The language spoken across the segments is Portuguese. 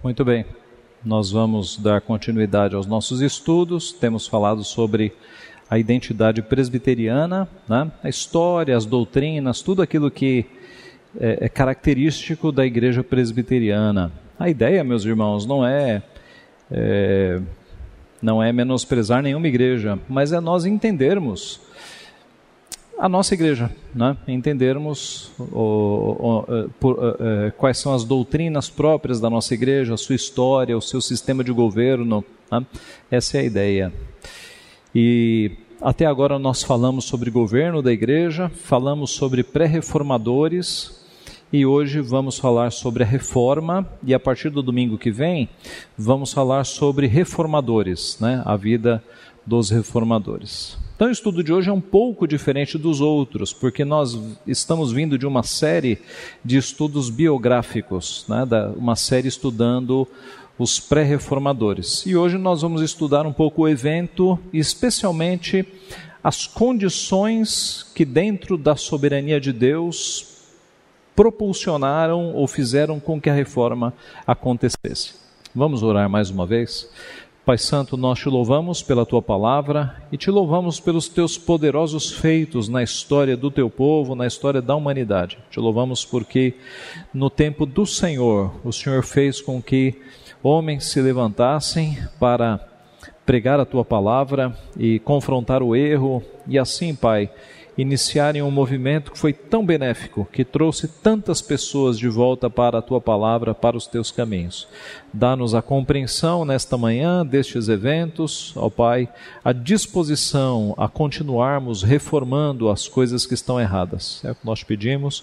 Muito bem, nós vamos dar continuidade aos nossos estudos. Temos falado sobre a identidade presbiteriana, né? a história, as doutrinas, tudo aquilo que é, é característico da igreja presbiteriana. A ideia, meus irmãos, não é, é não é menosprezar nenhuma igreja, mas é nós entendermos a nossa igreja, né? entendermos o, o, o, eh, por, uh, quais são as doutrinas próprias da nossa igreja, a sua história, o seu sistema de governo. Né? Essa é a ideia. E até agora nós falamos sobre governo da igreja, falamos sobre pré-reformadores e hoje vamos falar sobre a reforma e a partir do domingo que vem vamos falar sobre reformadores, né? a vida dos reformadores. Então, o estudo de hoje é um pouco diferente dos outros, porque nós estamos vindo de uma série de estudos biográficos, né, uma série estudando os pré-reformadores. E hoje nós vamos estudar um pouco o evento, especialmente as condições que, dentro da soberania de Deus, propulsionaram ou fizeram com que a reforma acontecesse. Vamos orar mais uma vez? Pai Santo, nós te louvamos pela tua palavra e te louvamos pelos teus poderosos feitos na história do teu povo, na história da humanidade. Te louvamos porque no tempo do Senhor, o Senhor fez com que homens se levantassem para pregar a tua palavra e confrontar o erro, e assim, Pai, iniciarem um movimento que foi tão benéfico, que trouxe tantas pessoas de volta para a tua palavra, para os teus caminhos. Dá-nos a compreensão nesta manhã destes eventos, ó Pai, a disposição a continuarmos reformando as coisas que estão erradas. É o que nós pedimos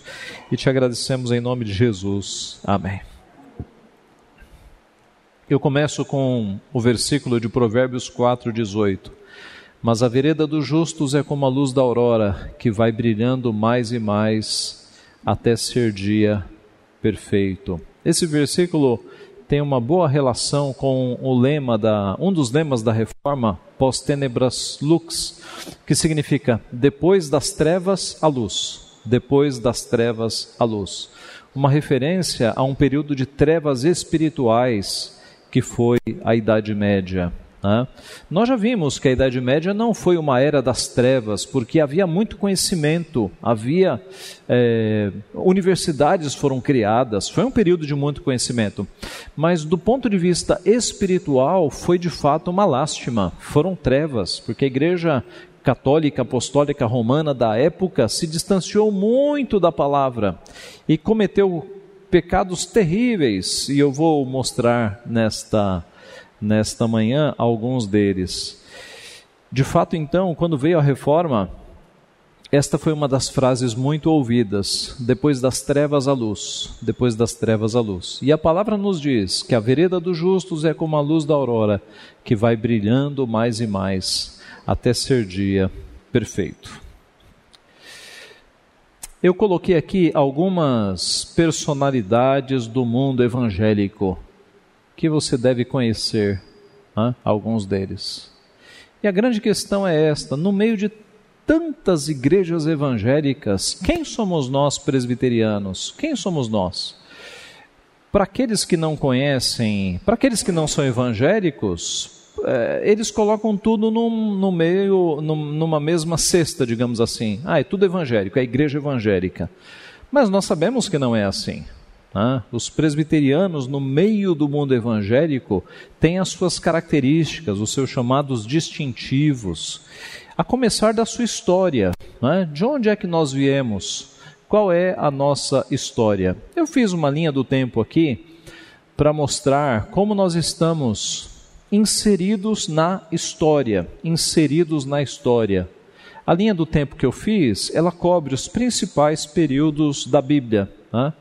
e te agradecemos em nome de Jesus. Amém. Eu começo com o versículo de Provérbios 4, 18. Mas a vereda dos justos é como a luz da aurora, que vai brilhando mais e mais até ser dia perfeito. Esse versículo tem uma boa relação com o lema da um dos lemas da reforma pós tenebras lux, que significa depois das trevas a luz, depois das trevas a luz. Uma referência a um período de trevas espirituais que foi a Idade Média. Né? Nós já vimos que a Idade Média não foi uma era das trevas, porque havia muito conhecimento, havia é, universidades foram criadas, foi um período de muito conhecimento. Mas do ponto de vista espiritual, foi de fato uma lástima, foram trevas, porque a igreja católica apostólica romana da época se distanciou muito da palavra e cometeu pecados terríveis, e eu vou mostrar nesta nesta manhã alguns deles. De fato, então, quando veio a reforma, esta foi uma das frases muito ouvidas, depois das trevas à luz, depois das trevas à luz. E a palavra nos diz que a vereda dos justos é como a luz da aurora, que vai brilhando mais e mais até ser dia perfeito. Eu coloquei aqui algumas personalidades do mundo evangélico que você deve conhecer hein? alguns deles. E a grande questão é esta: no meio de tantas igrejas evangélicas, quem somos nós presbiterianos? Quem somos nós? Para aqueles que não conhecem, para aqueles que não são evangélicos, é, eles colocam tudo no meio, num, numa mesma cesta, digamos assim. Ah, é tudo evangélico, é igreja evangélica. Mas nós sabemos que não é assim. Né? Os presbiterianos, no meio do mundo evangélico, têm as suas características, os seus chamados distintivos, a começar da sua história. Né? De onde é que nós viemos? Qual é a nossa história? Eu fiz uma linha do tempo aqui para mostrar como nós estamos inseridos na história, inseridos na história. A linha do tempo que eu fiz, ela cobre os principais períodos da Bíblia. Né?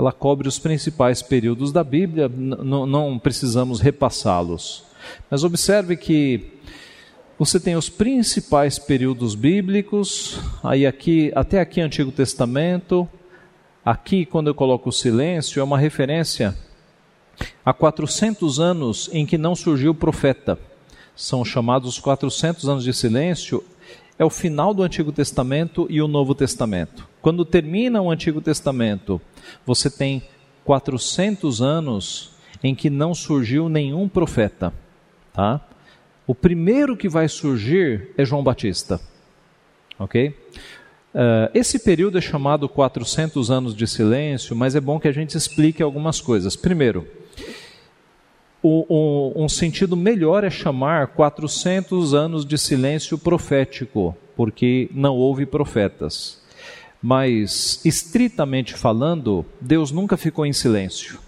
Ela cobre os principais períodos da Bíblia, não precisamos repassá-los. Mas observe que você tem os principais períodos bíblicos, aí aqui, até aqui Antigo Testamento, aqui quando eu coloco o silêncio é uma referência a 400 anos em que não surgiu profeta. São chamados 400 anos de silêncio, é o final do Antigo Testamento e o Novo Testamento. Quando termina o Antigo Testamento, você tem 400 anos em que não surgiu nenhum profeta. Tá? O primeiro que vai surgir é João Batista. Ok? Uh, esse período é chamado 400 anos de silêncio, mas é bom que a gente explique algumas coisas. Primeiro, o, o, um sentido melhor é chamar 400 anos de silêncio profético, porque não houve profetas. Mas, estritamente falando, Deus nunca ficou em silêncio,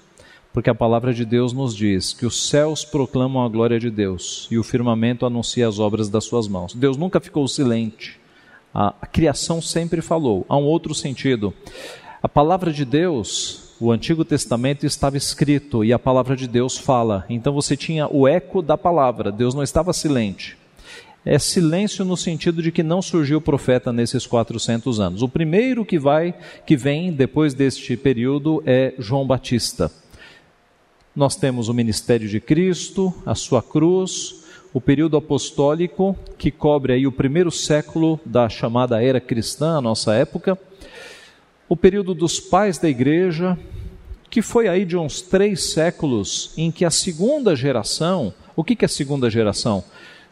porque a palavra de Deus nos diz que os céus proclamam a glória de Deus e o firmamento anuncia as obras das suas mãos. Deus nunca ficou silente. A, a criação sempre falou. Há um outro sentido. A palavra de Deus, o Antigo Testamento estava escrito e a palavra de Deus fala. Então você tinha o eco da palavra. Deus não estava silente é silêncio no sentido de que não surgiu profeta nesses 400 anos. O primeiro que vai, que vem depois deste período é João Batista. Nós temos o ministério de Cristo, a sua cruz, o período apostólico que cobre aí o primeiro século da chamada era cristã, a nossa época, o período dos pais da igreja, que foi aí de uns três séculos em que a segunda geração, o que é a segunda geração?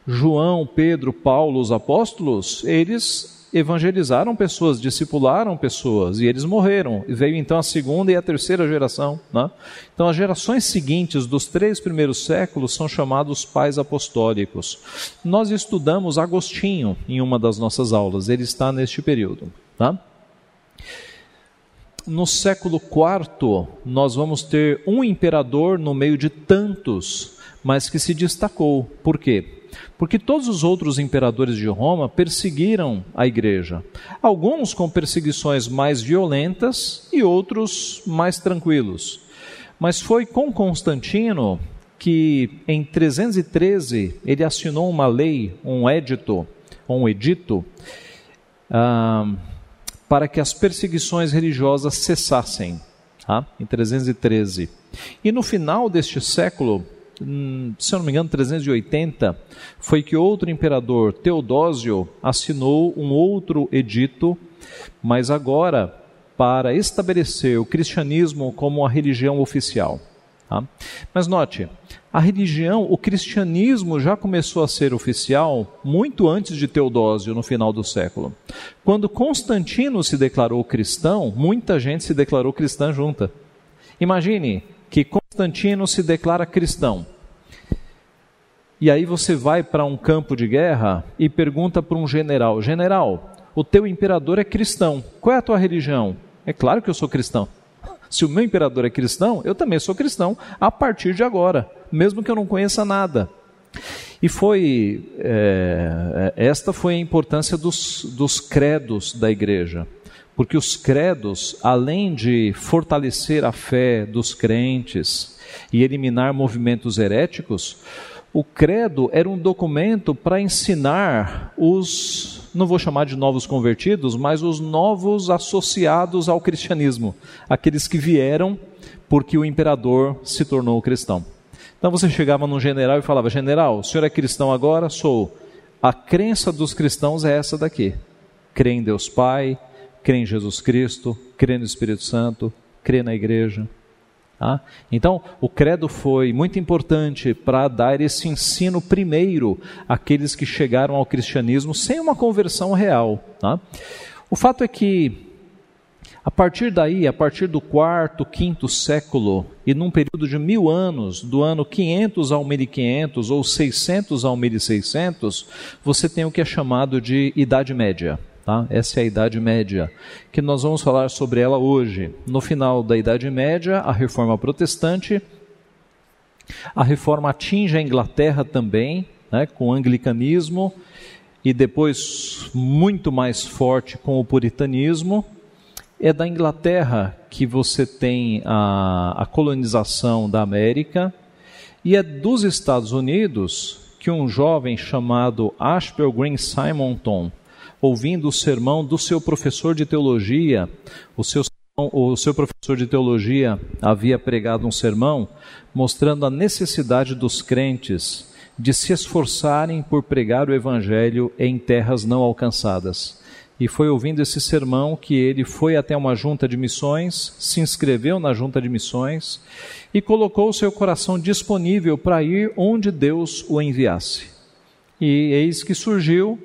João, Pedro, Paulo, os apóstolos, eles evangelizaram pessoas, discipularam pessoas e eles morreram. E veio então a segunda e a terceira geração. Né? Então, as gerações seguintes dos três primeiros séculos são chamados pais apostólicos. Nós estudamos Agostinho em uma das nossas aulas, ele está neste período. Tá? No século IV, nós vamos ter um imperador no meio de tantos, mas que se destacou. Por quê? porque todos os outros imperadores de Roma perseguiram a igreja. Alguns com perseguições mais violentas e outros mais tranquilos. Mas foi com Constantino que, em 313, ele assinou uma lei, um edito, um edito, ah, para que as perseguições religiosas cessassem. Tá? Em 313. E no final deste século, Hum, se eu não me engano, 380, foi que outro imperador, Teodósio, assinou um outro edito, mas agora para estabelecer o cristianismo como a religião oficial. Tá? Mas note, a religião, o cristianismo já começou a ser oficial muito antes de Teodósio, no final do século. Quando Constantino se declarou cristão, muita gente se declarou cristã junta. Imagine que Constantino se declara cristão. E aí você vai para um campo de guerra e pergunta para um general: General, o teu imperador é cristão, qual é a tua religião? É claro que eu sou cristão. Se o meu imperador é cristão, eu também sou cristão a partir de agora, mesmo que eu não conheça nada. E foi é, esta foi a importância dos, dos credos da igreja porque os credos, além de fortalecer a fé dos crentes e eliminar movimentos heréticos, o credo era um documento para ensinar os, não vou chamar de novos convertidos, mas os novos associados ao cristianismo, aqueles que vieram porque o imperador se tornou cristão. Então você chegava num general e falava: General, o senhor é cristão agora? Sou. A crença dos cristãos é essa daqui: crê em Deus Pai, crê em Jesus Cristo, crê no Espírito Santo, crê na igreja. Tá? Então, o credo foi muito importante para dar esse ensino primeiro àqueles que chegaram ao cristianismo sem uma conversão real. Tá? O fato é que, a partir daí, a partir do quarto, quinto século, e num período de mil anos, do ano 500 ao 1500 ou 600 ao 1600, você tem o que é chamado de Idade Média. Tá? Essa é a Idade Média, que nós vamos falar sobre ela hoje. No final da Idade Média, a Reforma Protestante. A Reforma atinge a Inglaterra também, né, com o anglicanismo, e depois muito mais forte com o puritanismo. É da Inglaterra que você tem a, a colonização da América, e é dos Estados Unidos que um jovem chamado Ashbel Green Simonton ouvindo o sermão do seu professor de teologia, o seu, o seu professor de teologia havia pregado um sermão mostrando a necessidade dos crentes de se esforçarem por pregar o evangelho em terras não alcançadas. e foi ouvindo esse sermão que ele foi até uma junta de missões, se inscreveu na junta de missões e colocou o seu coração disponível para ir onde Deus o enviasse. E eis que surgiu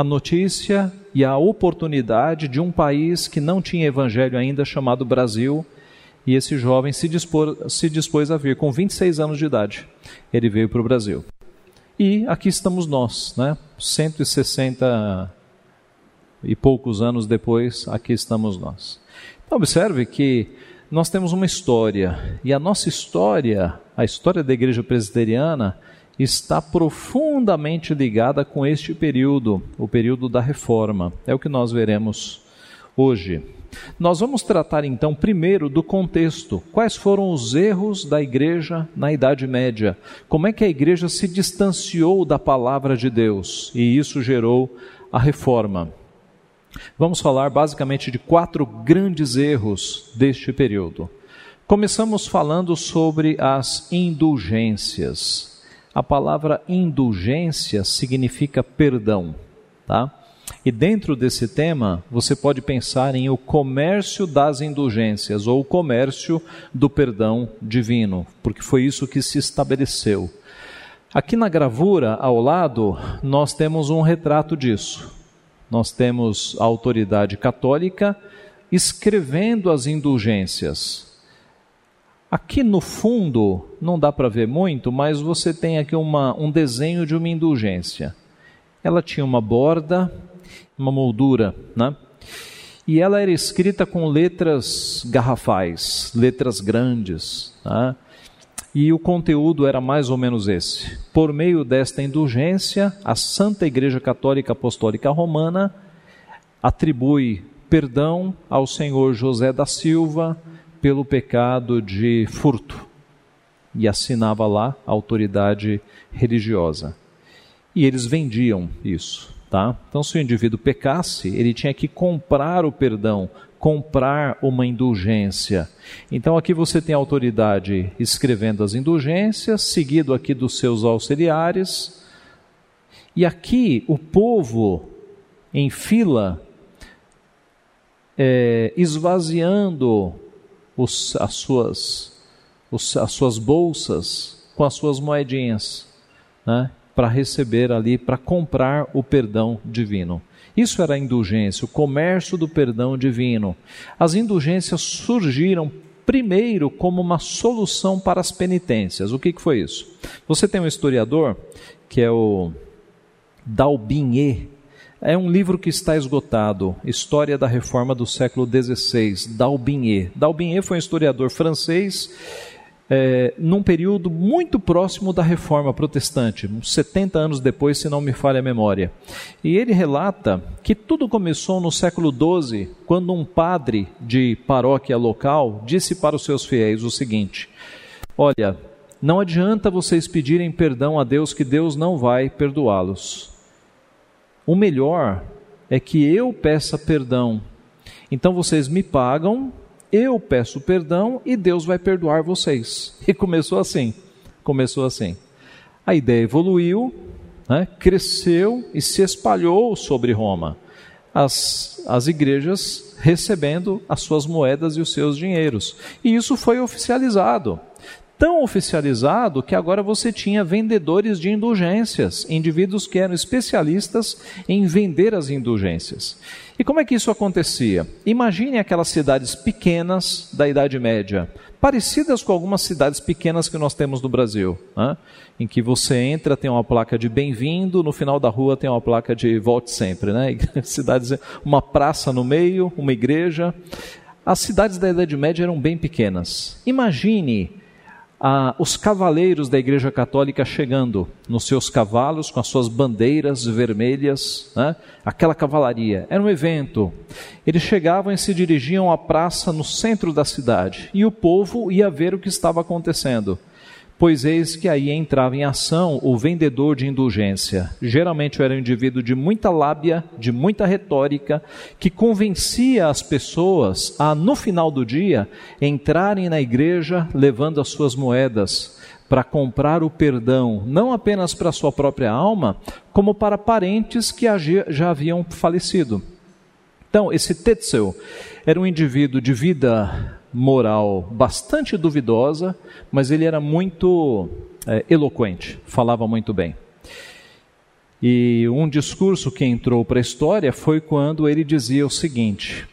a notícia e a oportunidade de um país que não tinha evangelho ainda, chamado Brasil, e esse jovem se, dispor, se dispôs a vir com 26 anos de idade. Ele veio para o Brasil. E aqui estamos nós, né? 160 e poucos anos depois, aqui estamos nós. Então, observe que nós temos uma história, e a nossa história, a história da igreja presbiteriana, está profundamente ligada com este período, o período da reforma. É o que nós veremos hoje. Nós vamos tratar então primeiro do contexto. Quais foram os erros da igreja na Idade Média? Como é que a igreja se distanciou da palavra de Deus e isso gerou a reforma? Vamos falar basicamente de quatro grandes erros deste período. Começamos falando sobre as indulgências. A palavra indulgência significa perdão, tá? E dentro desse tema, você pode pensar em o comércio das indulgências ou o comércio do perdão divino, porque foi isso que se estabeleceu. Aqui na gravura ao lado, nós temos um retrato disso. Nós temos a autoridade católica escrevendo as indulgências. Aqui no fundo, não dá para ver muito, mas você tem aqui uma, um desenho de uma indulgência. Ela tinha uma borda, uma moldura, né? E ela era escrita com letras garrafais, letras grandes, né? E o conteúdo era mais ou menos esse. Por meio desta indulgência, a Santa Igreja Católica Apostólica Romana atribui perdão ao senhor José da Silva pelo pecado de furto e assinava lá a autoridade religiosa. E eles vendiam isso. Tá? Então, se o indivíduo pecasse, ele tinha que comprar o perdão, comprar uma indulgência. Então, aqui você tem a autoridade escrevendo as indulgências, seguido aqui dos seus auxiliares. E aqui o povo em fila, é, esvaziando os, as, suas, os, as suas bolsas com as suas moedinhas. Né? para receber ali, para comprar o perdão divino. Isso era a indulgência, o comércio do perdão divino. As indulgências surgiram primeiro como uma solução para as penitências. O que, que foi isso? Você tem um historiador que é o Dalbinier. É um livro que está esgotado, História da Reforma do século XVI, Dalbinier. Dalbinier foi um historiador francês é, num período muito próximo da reforma protestante, uns 70 anos depois, se não me falha a memória. E ele relata que tudo começou no século XII, quando um padre de paróquia local disse para os seus fiéis o seguinte: Olha, não adianta vocês pedirem perdão a Deus, que Deus não vai perdoá-los. O melhor é que eu peça perdão. Então vocês me pagam eu peço perdão e Deus vai perdoar vocês. E começou assim, começou assim. A ideia evoluiu, né, cresceu e se espalhou sobre Roma. As, as igrejas recebendo as suas moedas e os seus dinheiros. E isso foi oficializado tão oficializado que agora você tinha vendedores de indulgências, indivíduos que eram especialistas em vender as indulgências. E como é que isso acontecia? Imagine aquelas cidades pequenas da Idade Média, parecidas com algumas cidades pequenas que nós temos no Brasil, né? em que você entra, tem uma placa de bem-vindo, no final da rua tem uma placa de volte sempre, né? Cidades, uma praça no meio, uma igreja. As cidades da Idade Média eram bem pequenas. Imagine ah, os cavaleiros da Igreja Católica chegando nos seus cavalos com as suas bandeiras vermelhas, né? aquela cavalaria. Era um evento. Eles chegavam e se dirigiam à praça no centro da cidade e o povo ia ver o que estava acontecendo pois eis que aí entrava em ação o vendedor de indulgência. Geralmente era um indivíduo de muita lábia, de muita retórica, que convencia as pessoas a, no final do dia, entrarem na igreja levando as suas moedas para comprar o perdão, não apenas para sua própria alma, como para parentes que já haviam falecido. Então, esse Tetzel era um indivíduo de vida moral bastante duvidosa, mas ele era muito é, eloquente, falava muito bem. E um discurso que entrou para a história foi quando ele dizia o seguinte: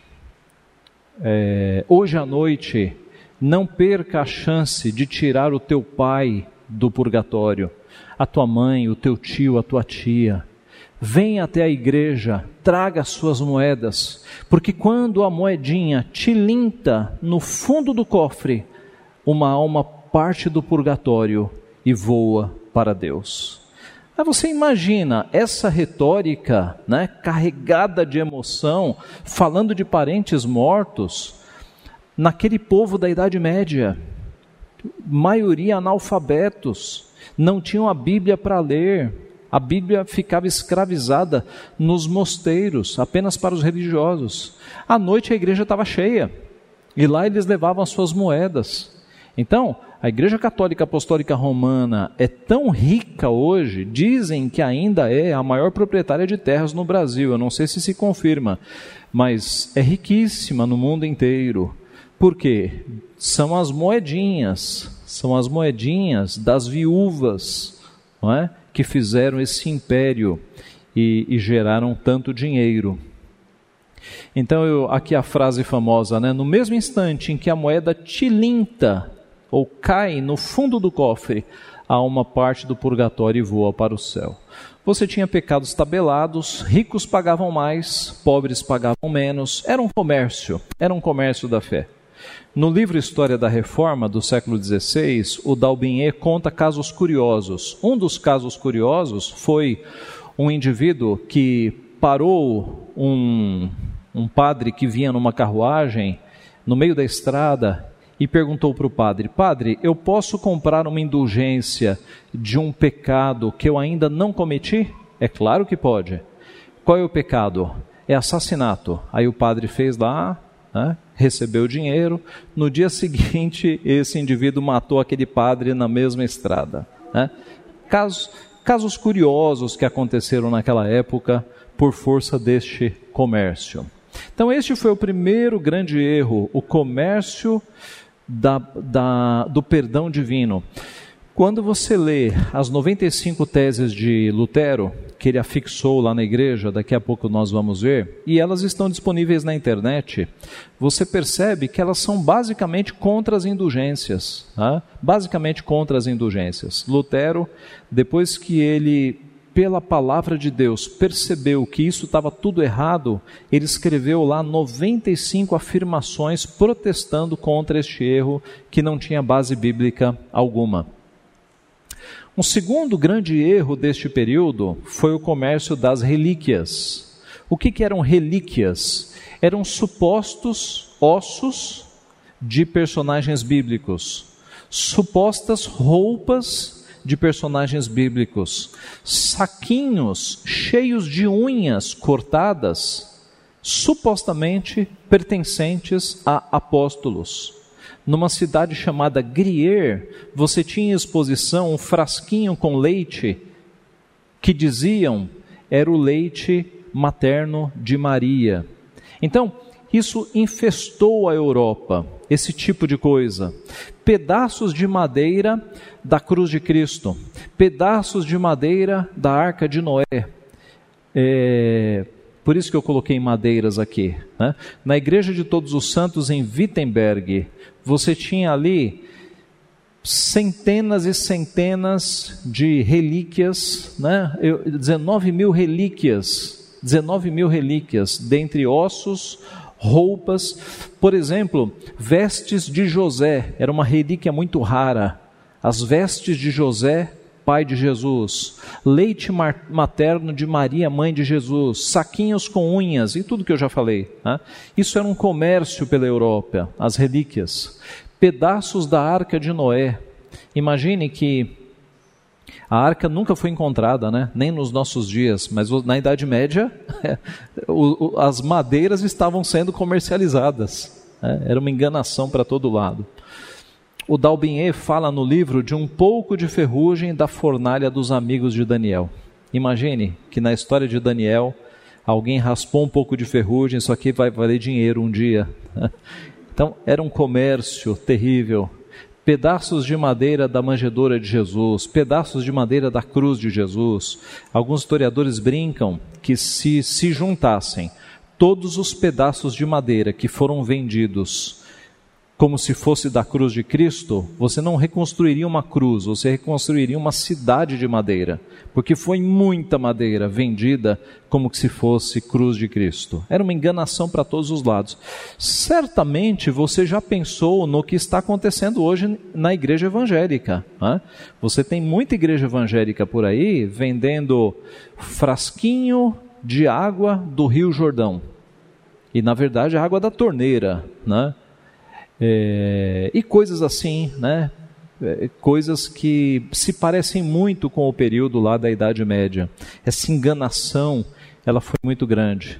é, Hoje à noite, não perca a chance de tirar o teu pai do purgatório, a tua mãe, o teu tio, a tua tia. Venha até a igreja, traga as suas moedas, porque quando a moedinha tilinta no fundo do cofre, uma alma parte do purgatório e voa para Deus. Aí você imagina essa retórica, né, carregada de emoção, falando de parentes mortos, naquele povo da Idade Média, maioria analfabetos, não tinham a Bíblia para ler, a Bíblia ficava escravizada nos mosteiros, apenas para os religiosos. À noite a igreja estava cheia, e lá eles levavam as suas moedas. Então, a Igreja Católica Apostólica Romana é tão rica hoje, dizem que ainda é a maior proprietária de terras no Brasil. Eu não sei se se confirma, mas é riquíssima no mundo inteiro. Por quê? São as moedinhas, são as moedinhas das viúvas, não é? Que fizeram esse império e, e geraram tanto dinheiro. Então, eu, aqui a frase famosa, né? No mesmo instante em que a moeda tilinta ou cai no fundo do cofre a uma parte do purgatório e voa para o céu. Você tinha pecados tabelados, ricos pagavam mais, pobres pagavam menos, era um comércio, era um comércio da fé. No livro História da Reforma, do século XVI, o Dalbinhet conta casos curiosos. Um dos casos curiosos foi um indivíduo que parou um, um padre que vinha numa carruagem no meio da estrada e perguntou para o padre: Padre, eu posso comprar uma indulgência de um pecado que eu ainda não cometi? É claro que pode. Qual é o pecado? É assassinato. Aí o padre fez lá, né, recebeu o dinheiro. No dia seguinte, esse indivíduo matou aquele padre na mesma estrada. Né? Casos, casos curiosos que aconteceram naquela época por força deste comércio. Então, este foi o primeiro grande erro, o comércio da, da, do perdão divino. Quando você lê as 95 teses de Lutero, que ele afixou lá na igreja, daqui a pouco nós vamos ver, e elas estão disponíveis na internet, você percebe que elas são basicamente contra as indulgências. Tá? Basicamente contra as indulgências. Lutero, depois que ele pela palavra de Deus, percebeu que isso estava tudo errado, ele escreveu lá 95 afirmações protestando contra este erro que não tinha base bíblica alguma. Um segundo grande erro deste período foi o comércio das relíquias. O que, que eram relíquias? Eram supostos ossos de personagens bíblicos, supostas roupas de personagens bíblicos, saquinhos cheios de unhas cortadas, supostamente pertencentes a apóstolos. Numa cidade chamada Grier, você tinha em exposição um frasquinho com leite que diziam era o leite materno de Maria. Então, isso infestou a Europa, esse tipo de coisa. Pedaços de madeira da cruz de Cristo, pedaços de madeira da arca de Noé. É, por isso que eu coloquei madeiras aqui. Né? Na Igreja de Todos os Santos, em Wittenberg, você tinha ali centenas e centenas de relíquias, né? 19 mil relíquias, 19 mil relíquias, dentre ossos, roupas, por exemplo, vestes de José, era uma relíquia muito rara. As vestes de José, pai de Jesus, leite materno de Maria, mãe de Jesus, saquinhos com unhas e tudo que eu já falei. Né? Isso era um comércio pela Europa, as relíquias. Pedaços da arca de Noé. Imagine que a arca nunca foi encontrada, né? nem nos nossos dias, mas na Idade Média as madeiras estavam sendo comercializadas. Né? Era uma enganação para todo lado. O Dalbinhet fala no livro de um pouco de ferrugem da fornalha dos amigos de Daniel. Imagine que na história de Daniel alguém raspou um pouco de ferrugem, isso aqui vai valer dinheiro um dia. Então, era um comércio terrível. Pedaços de madeira da manjedoura de Jesus, pedaços de madeira da cruz de Jesus. Alguns historiadores brincam que se se juntassem todos os pedaços de madeira que foram vendidos como se fosse da cruz de Cristo, você não reconstruiria uma cruz, você reconstruiria uma cidade de madeira, porque foi muita madeira vendida como se fosse cruz de Cristo. Era uma enganação para todos os lados. Certamente você já pensou no que está acontecendo hoje na igreja evangélica. Né? Você tem muita igreja evangélica por aí vendendo frasquinho de água do Rio Jordão. E na verdade é água da torneira, né? É, e coisas assim, né? É, coisas que se parecem muito com o período lá da Idade Média. Essa enganação, ela foi muito grande.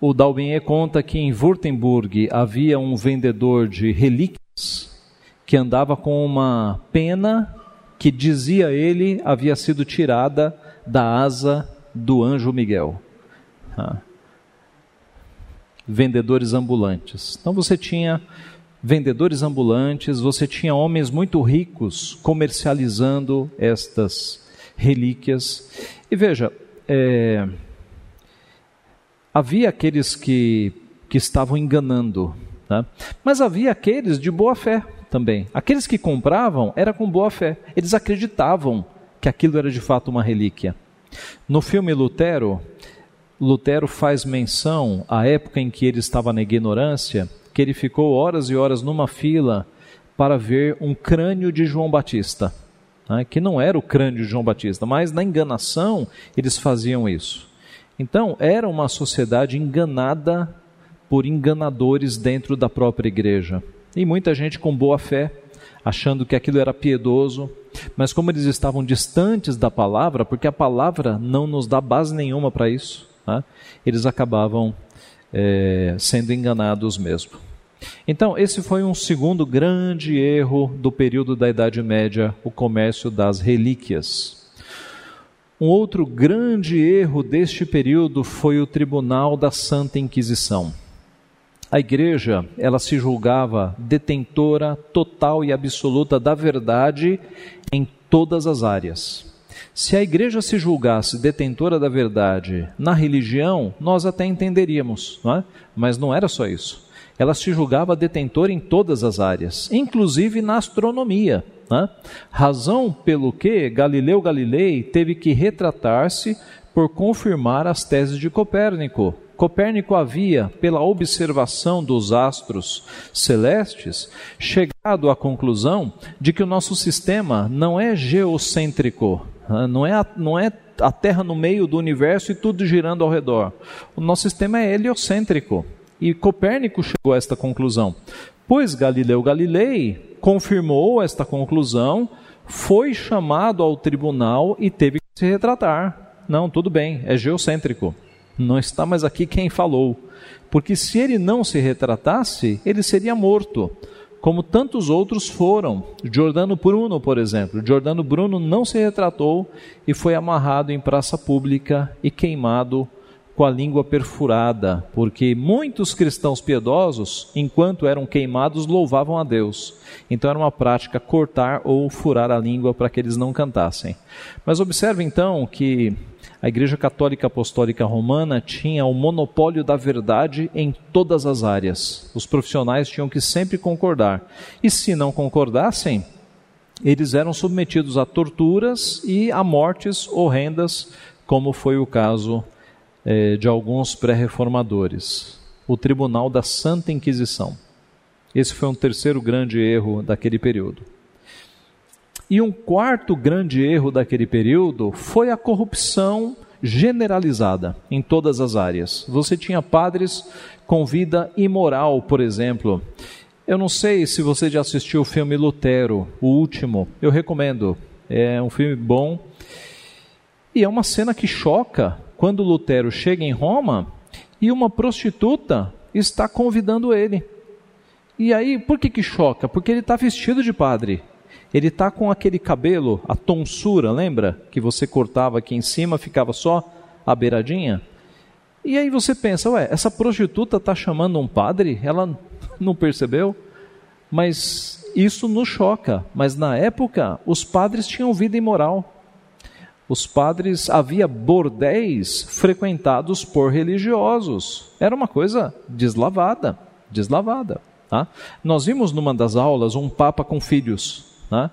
O Dalbinier conta que em Württemberg havia um vendedor de relíquias que andava com uma pena que dizia ele havia sido tirada da asa do anjo Miguel. Ah. Vendedores ambulantes. Então você tinha vendedores ambulantes, você tinha homens muito ricos comercializando estas relíquias. E veja, é, havia aqueles que, que estavam enganando, né? mas havia aqueles de boa fé também. Aqueles que compravam era com boa fé, eles acreditavam que aquilo era de fato uma relíquia. No filme Lutero, Lutero faz menção à época em que ele estava na ignorância que ele ficou horas e horas numa fila para ver um crânio de João Batista, né, que não era o crânio de João Batista, mas na enganação eles faziam isso. Então, era uma sociedade enganada por enganadores dentro da própria igreja. E muita gente com boa fé, achando que aquilo era piedoso, mas como eles estavam distantes da palavra, porque a palavra não nos dá base nenhuma para isso, né, eles acabavam é, sendo enganados mesmo. Então, esse foi um segundo grande erro do período da Idade Média, o comércio das relíquias. Um outro grande erro deste período foi o Tribunal da Santa Inquisição. A igreja, ela se julgava detentora total e absoluta da verdade em todas as áreas. Se a igreja se julgasse detentora da verdade na religião, nós até entenderíamos, não é? mas não era só isso. Ela se julgava detentora em todas as áreas, inclusive na astronomia. Né? Razão pelo que Galileu Galilei teve que retratar-se por confirmar as teses de Copérnico. Copérnico havia, pela observação dos astros celestes, chegado à conclusão de que o nosso sistema não é geocêntrico, não é, a, não é a Terra no meio do universo e tudo girando ao redor. O nosso sistema é heliocêntrico. E Copérnico chegou a esta conclusão. Pois Galileu Galilei confirmou esta conclusão, foi chamado ao tribunal e teve que se retratar. Não, tudo bem, é geocêntrico. Não está mais aqui quem falou. Porque se ele não se retratasse, ele seria morto como tantos outros foram. Giordano Bruno, por exemplo. Giordano Bruno não se retratou e foi amarrado em praça pública e queimado com a língua perfurada, porque muitos cristãos piedosos, enquanto eram queimados, louvavam a Deus. Então era uma prática cortar ou furar a língua para que eles não cantassem. Mas observe então que a Igreja Católica Apostólica Romana tinha o monopólio da verdade em todas as áreas. Os profissionais tinham que sempre concordar. E se não concordassem, eles eram submetidos a torturas e a mortes horrendas, como foi o caso eh, de alguns pré-reformadores. O Tribunal da Santa Inquisição. Esse foi um terceiro grande erro daquele período. E um quarto grande erro daquele período foi a corrupção generalizada em todas as áreas. Você tinha padres com vida imoral, por exemplo. Eu não sei se você já assistiu o filme Lutero, o último. Eu recomendo. É um filme bom. E é uma cena que choca quando Lutero chega em Roma e uma prostituta está convidando ele. E aí, por que que choca? Porque ele está vestido de padre. Ele está com aquele cabelo, a tonsura, lembra? Que você cortava aqui em cima, ficava só a beiradinha. E aí você pensa, ué, essa prostituta está chamando um padre? Ela não percebeu? Mas isso nos choca. Mas na época, os padres tinham vida imoral. Os padres, havia bordéis frequentados por religiosos. Era uma coisa deslavada, deslavada. Tá? Nós vimos numa das aulas um papa com filhos. Tá?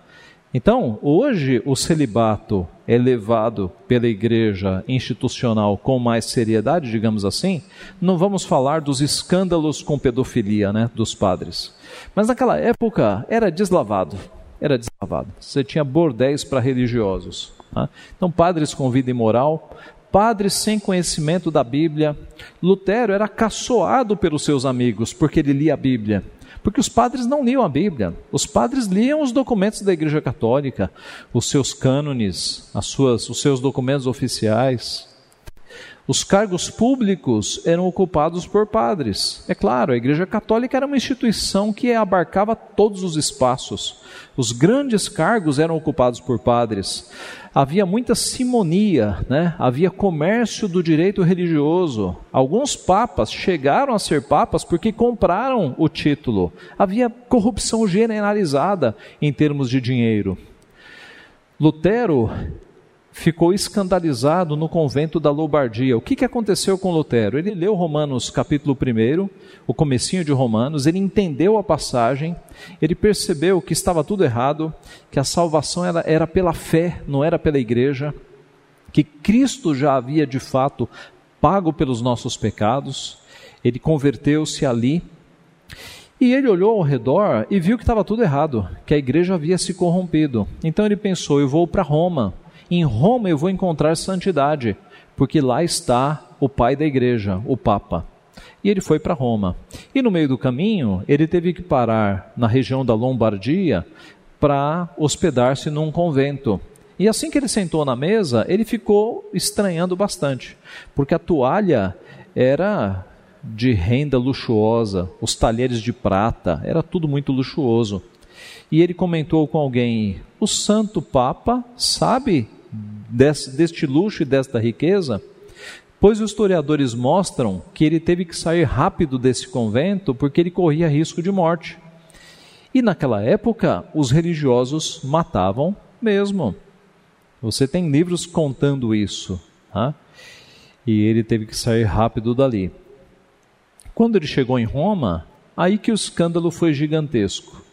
Então, hoje o celibato é levado pela igreja institucional com mais seriedade, digamos assim. Não vamos falar dos escândalos com pedofilia né, dos padres. Mas naquela época era deslavado. Era deslavado. Você tinha bordéis para religiosos. Tá? Então, padres com vida imoral, padres sem conhecimento da Bíblia. Lutero era caçoado pelos seus amigos porque ele lia a Bíblia. Porque os padres não liam a Bíblia. Os padres liam os documentos da Igreja Católica, os seus cânones, as suas, os seus documentos oficiais. Os cargos públicos eram ocupados por padres. É claro, a Igreja Católica era uma instituição que abarcava todos os espaços. Os grandes cargos eram ocupados por padres. Havia muita simonia, né? havia comércio do direito religioso. Alguns papas chegaram a ser papas porque compraram o título. Havia corrupção generalizada em termos de dinheiro. Lutero ficou escandalizado no convento da Lombardia. O que, que aconteceu com Lutero? Ele leu Romanos capítulo 1, o comecinho de Romanos, ele entendeu a passagem, ele percebeu que estava tudo errado, que a salvação era, era pela fé, não era pela igreja, que Cristo já havia de fato pago pelos nossos pecados, ele converteu-se ali, e ele olhou ao redor e viu que estava tudo errado, que a igreja havia se corrompido. Então ele pensou: eu vou para Roma em Roma eu vou encontrar santidade, porque lá está o pai da igreja, o Papa. E ele foi para Roma. E no meio do caminho, ele teve que parar na região da Lombardia para hospedar-se num convento. E assim que ele sentou na mesa, ele ficou estranhando bastante, porque a toalha era de renda luxuosa, os talheres de prata, era tudo muito luxuoso. E ele comentou com alguém: O Santo Papa sabe desse, deste luxo e desta riqueza? Pois os historiadores mostram que ele teve que sair rápido desse convento porque ele corria risco de morte. E naquela época, os religiosos matavam mesmo. Você tem livros contando isso. Tá? E ele teve que sair rápido dali. Quando ele chegou em Roma, aí que o escândalo foi gigantesco.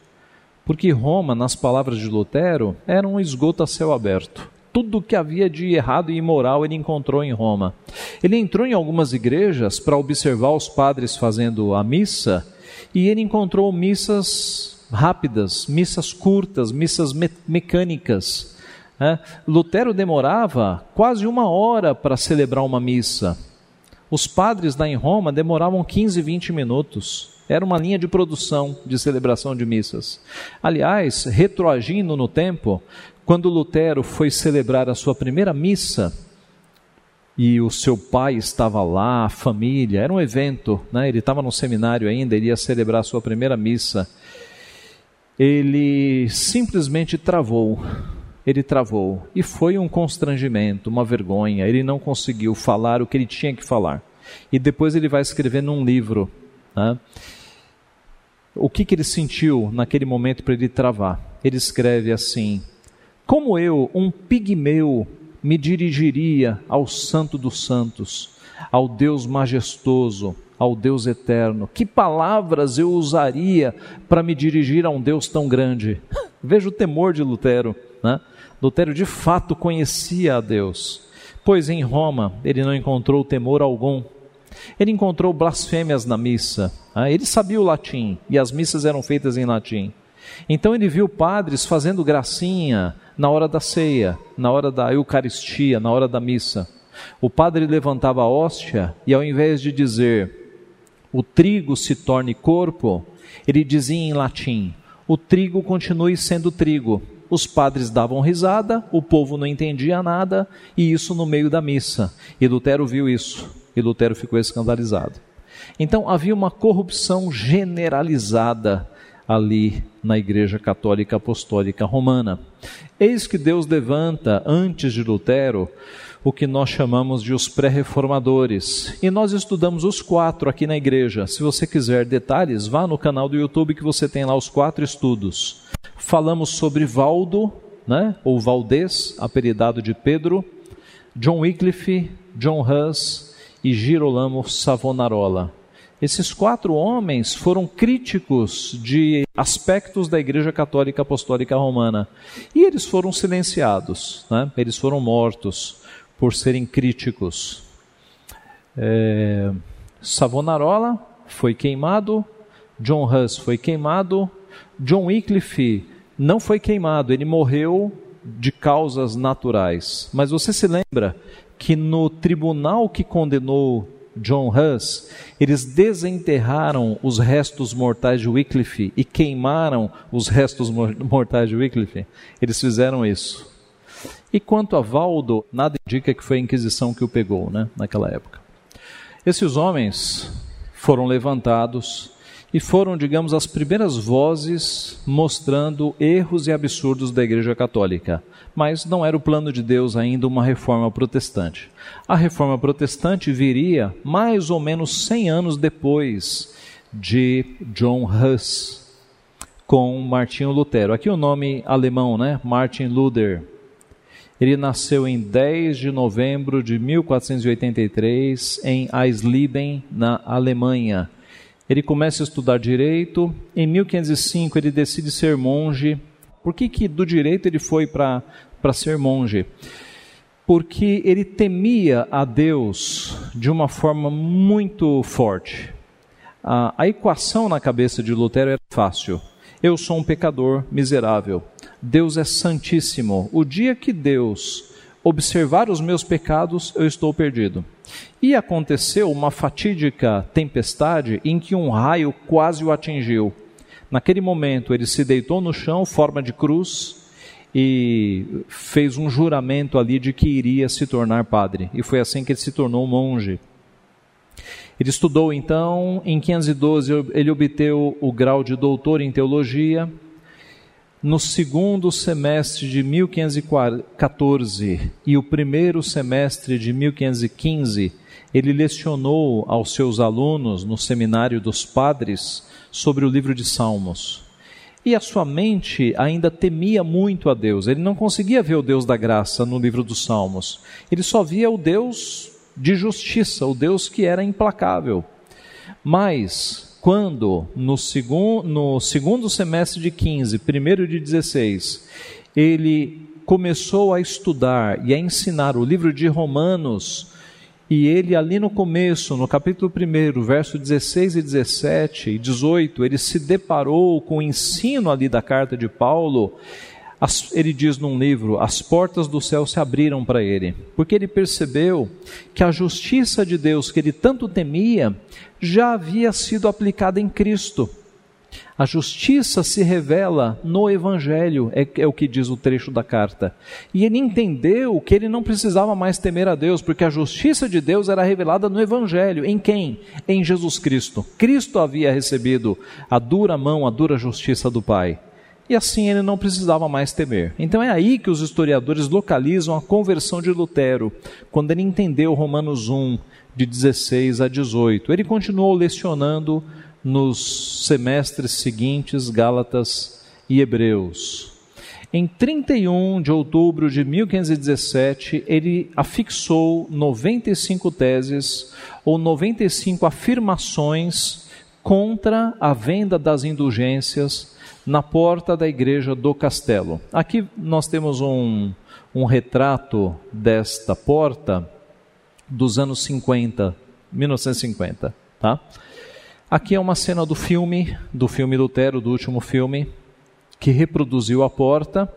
Porque Roma, nas palavras de Lutero, era um esgoto a céu aberto tudo o que havia de errado e imoral ele encontrou em Roma. Ele entrou em algumas igrejas para observar os padres fazendo a missa e ele encontrou missas rápidas, missas curtas, missas me mecânicas. É, Lutero demorava quase uma hora para celebrar uma missa. Os padres lá em Roma demoravam 15, 20 minutos. Era uma linha de produção de celebração de missas. Aliás, retroagindo no tempo, quando Lutero foi celebrar a sua primeira missa, e o seu pai estava lá, a família, era um evento, né? ele estava no seminário ainda, ele ia celebrar a sua primeira missa. Ele simplesmente travou, ele travou, e foi um constrangimento, uma vergonha, ele não conseguiu falar o que ele tinha que falar. E depois ele vai escrever num livro né? o que, que ele sentiu naquele momento para ele travar. Ele escreve assim: como eu, um pigmeu, me dirigiria ao Santo dos Santos, ao Deus majestoso, ao Deus eterno? Que palavras eu usaria para me dirigir a um Deus tão grande? Veja o temor de Lutero. Né? Lutero de fato conhecia a Deus, pois em Roma ele não encontrou temor algum. Ele encontrou blasfêmias na missa. Né? Ele sabia o latim e as missas eram feitas em latim. Então ele viu padres fazendo gracinha, na hora da ceia, na hora da Eucaristia, na hora da missa. O padre levantava a hóstia e, ao invés de dizer o trigo se torne corpo, ele dizia em latim: o trigo continue sendo trigo. Os padres davam risada, o povo não entendia nada, e isso no meio da missa. E Lutero viu isso, e Lutero ficou escandalizado. Então havia uma corrupção generalizada ali na Igreja Católica Apostólica Romana. Eis que Deus levanta, antes de Lutero, o que nós chamamos de os pré-reformadores. E nós estudamos os quatro aqui na igreja. Se você quiser detalhes, vá no canal do YouTube que você tem lá os quatro estudos. Falamos sobre Valdo, né, ou Valdez, apelidado de Pedro, John Wycliffe, John Hus e Girolamo Savonarola. Esses quatro homens foram críticos de aspectos da Igreja Católica Apostólica Romana e eles foram silenciados, né? eles foram mortos por serem críticos. É, Savonarola foi queimado, John Hus foi queimado, John Wycliffe não foi queimado, ele morreu de causas naturais. Mas você se lembra que no tribunal que condenou John Hus, eles desenterraram os restos mortais de Wycliffe e queimaram os restos mortais de Wycliffe? Eles fizeram isso. E quanto a Valdo, nada indica que foi a Inquisição que o pegou, né, naquela época. Esses homens foram levantados e foram, digamos, as primeiras vozes mostrando erros e absurdos da Igreja Católica. Mas não era o plano de Deus ainda uma reforma protestante. A reforma protestante viria mais ou menos 100 anos depois de John Hus com Martinho Lutero. Aqui o nome alemão, né? Martin Luther. Ele nasceu em 10 de novembro de 1483 em Eisleben, na Alemanha. Ele começa a estudar direito. Em 1505 ele decide ser monge. Por que, que do direito ele foi para ser monge? Porque ele temia a Deus de uma forma muito forte. A, a equação na cabeça de Lutero era fácil. Eu sou um pecador miserável. Deus é santíssimo. O dia que Deus observar os meus pecados, eu estou perdido. E aconteceu uma fatídica tempestade em que um raio quase o atingiu. Naquele momento, ele se deitou no chão, forma de cruz, e fez um juramento ali de que iria se tornar padre. E foi assim que ele se tornou monge. Ele estudou então, em 512 ele obteve o grau de doutor em teologia, no segundo semestre de 1514 e o primeiro semestre de 1515, ele lecionou aos seus alunos no seminário dos padres sobre o livro de Salmos. E a sua mente ainda temia muito a Deus. Ele não conseguia ver o Deus da graça no livro dos Salmos. Ele só via o Deus de justiça, o Deus que era implacável. Mas quando no, segun, no segundo semestre de 15, primeiro de 16, ele começou a estudar e a ensinar o livro de Romanos, e ele ali no começo, no capítulo 1, verso 16 e 17 e 18, ele se deparou com o ensino ali da carta de Paulo, ele diz num livro: as portas do céu se abriram para ele, porque ele percebeu que a justiça de Deus que ele tanto temia já havia sido aplicada em Cristo. A justiça se revela no Evangelho, é, é, o que diz o trecho da carta. E ele entendeu que ele não precisava mais temer a Deus, porque a justiça de Deus era revelada no Evangelho. Em quem? Em Jesus Cristo. Cristo havia recebido a dura mão, a dura justiça do Pai e assim ele não precisava mais temer. Então é aí que os historiadores localizam a conversão de Lutero, quando ele entendeu Romanos 1, de 16 a 18. Ele continuou lecionando nos semestres seguintes, Gálatas e Hebreus. Em 31 de outubro de 1517, ele afixou 95 teses ou 95 afirmações contra a venda das indulgências na porta da igreja do castelo. Aqui nós temos um, um retrato desta porta dos anos 50, 1950, tá? Aqui é uma cena do filme, do filme Lutero, do último filme, que reproduziu a porta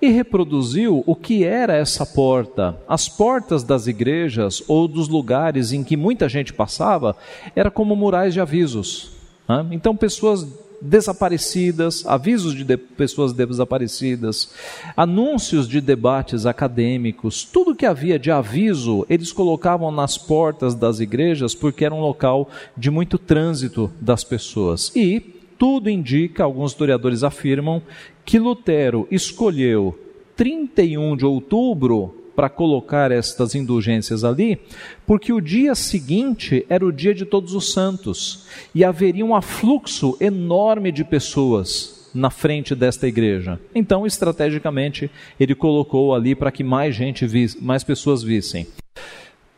e reproduziu o que era essa porta. As portas das igrejas ou dos lugares em que muita gente passava era como murais de avisos. Né? Então pessoas desaparecidas, avisos de, de pessoas desaparecidas, anúncios de debates acadêmicos, tudo que havia de aviso, eles colocavam nas portas das igrejas porque era um local de muito trânsito das pessoas. E tudo indica, alguns historiadores afirmam, que Lutero escolheu 31 de outubro para colocar estas indulgências ali, porque o dia seguinte era o dia de Todos os Santos e haveria um afluxo enorme de pessoas na frente desta igreja. Então, estrategicamente, ele colocou ali para que mais gente visse, mais pessoas vissem.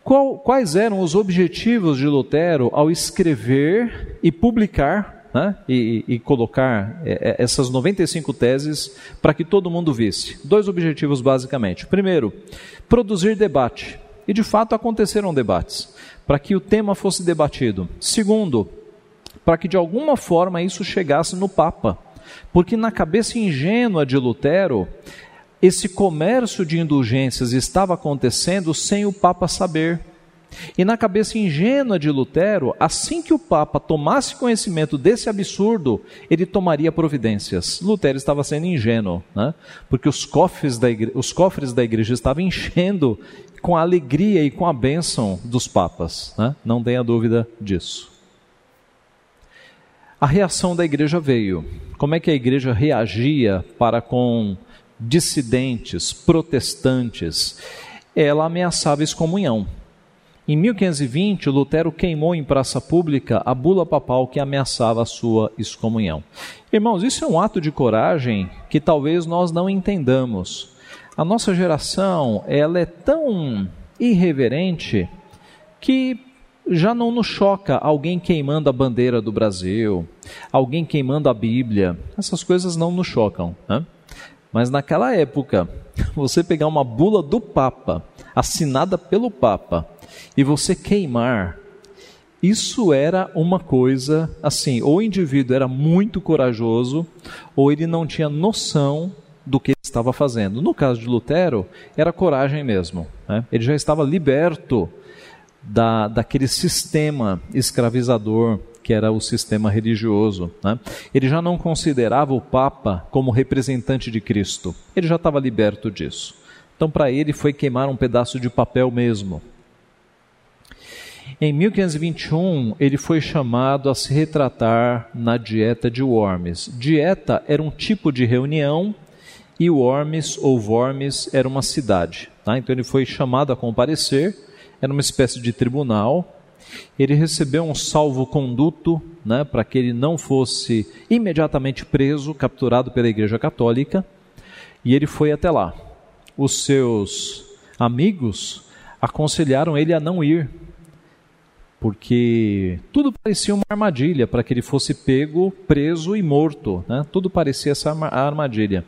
Qual, quais eram os objetivos de Lutero ao escrever e publicar né, e, e, colocar é, é, essas 95 teses para que todo mundo visse? Dois objetivos, basicamente. Primeiro, produzir debate. E de fato aconteceram debates, para que o tema fosse debatido. Segundo, para que de alguma forma isso chegasse no Papa. Porque na cabeça ingênua de Lutero, esse comércio de indulgências estava acontecendo sem o Papa saber. E na cabeça ingênua de Lutero, assim que o Papa tomasse conhecimento desse absurdo, ele tomaria providências. Lutero estava sendo ingênuo, né? porque os cofres, da igreja, os cofres da igreja estavam enchendo com a alegria e com a bênção dos papas. Né? Não tenha dúvida disso. A reação da igreja veio. Como é que a igreja reagia para com dissidentes, protestantes, ela ameaçava excomunhão. Em 1520, Lutero queimou em praça pública a bula papal que ameaçava a sua excomunhão. Irmãos, isso é um ato de coragem que talvez nós não entendamos. A nossa geração, ela é tão irreverente que já não nos choca alguém queimando a bandeira do Brasil, alguém queimando a Bíblia. Essas coisas não nos chocam. Né? Mas naquela época, você pegar uma bula do Papa, assinada pelo Papa, e você queimar, isso era uma coisa assim: ou o indivíduo era muito corajoso, ou ele não tinha noção do que estava fazendo. No caso de Lutero, era coragem mesmo. Né? Ele já estava liberto da, daquele sistema escravizador que era o sistema religioso. Né? Ele já não considerava o Papa como representante de Cristo, ele já estava liberto disso. Então, para ele, foi queimar um pedaço de papel mesmo. Em 1521, ele foi chamado a se retratar na Dieta de Worms. Dieta era um tipo de reunião e Worms ou Worms era uma cidade. Tá? Então ele foi chamado a comparecer, era uma espécie de tribunal, ele recebeu um salvo-conduto né, para que ele não fosse imediatamente preso, capturado pela Igreja Católica, e ele foi até lá. Os seus amigos aconselharam ele a não ir, porque tudo parecia uma armadilha para que ele fosse pego, preso e morto. Né? Tudo parecia essa armadilha.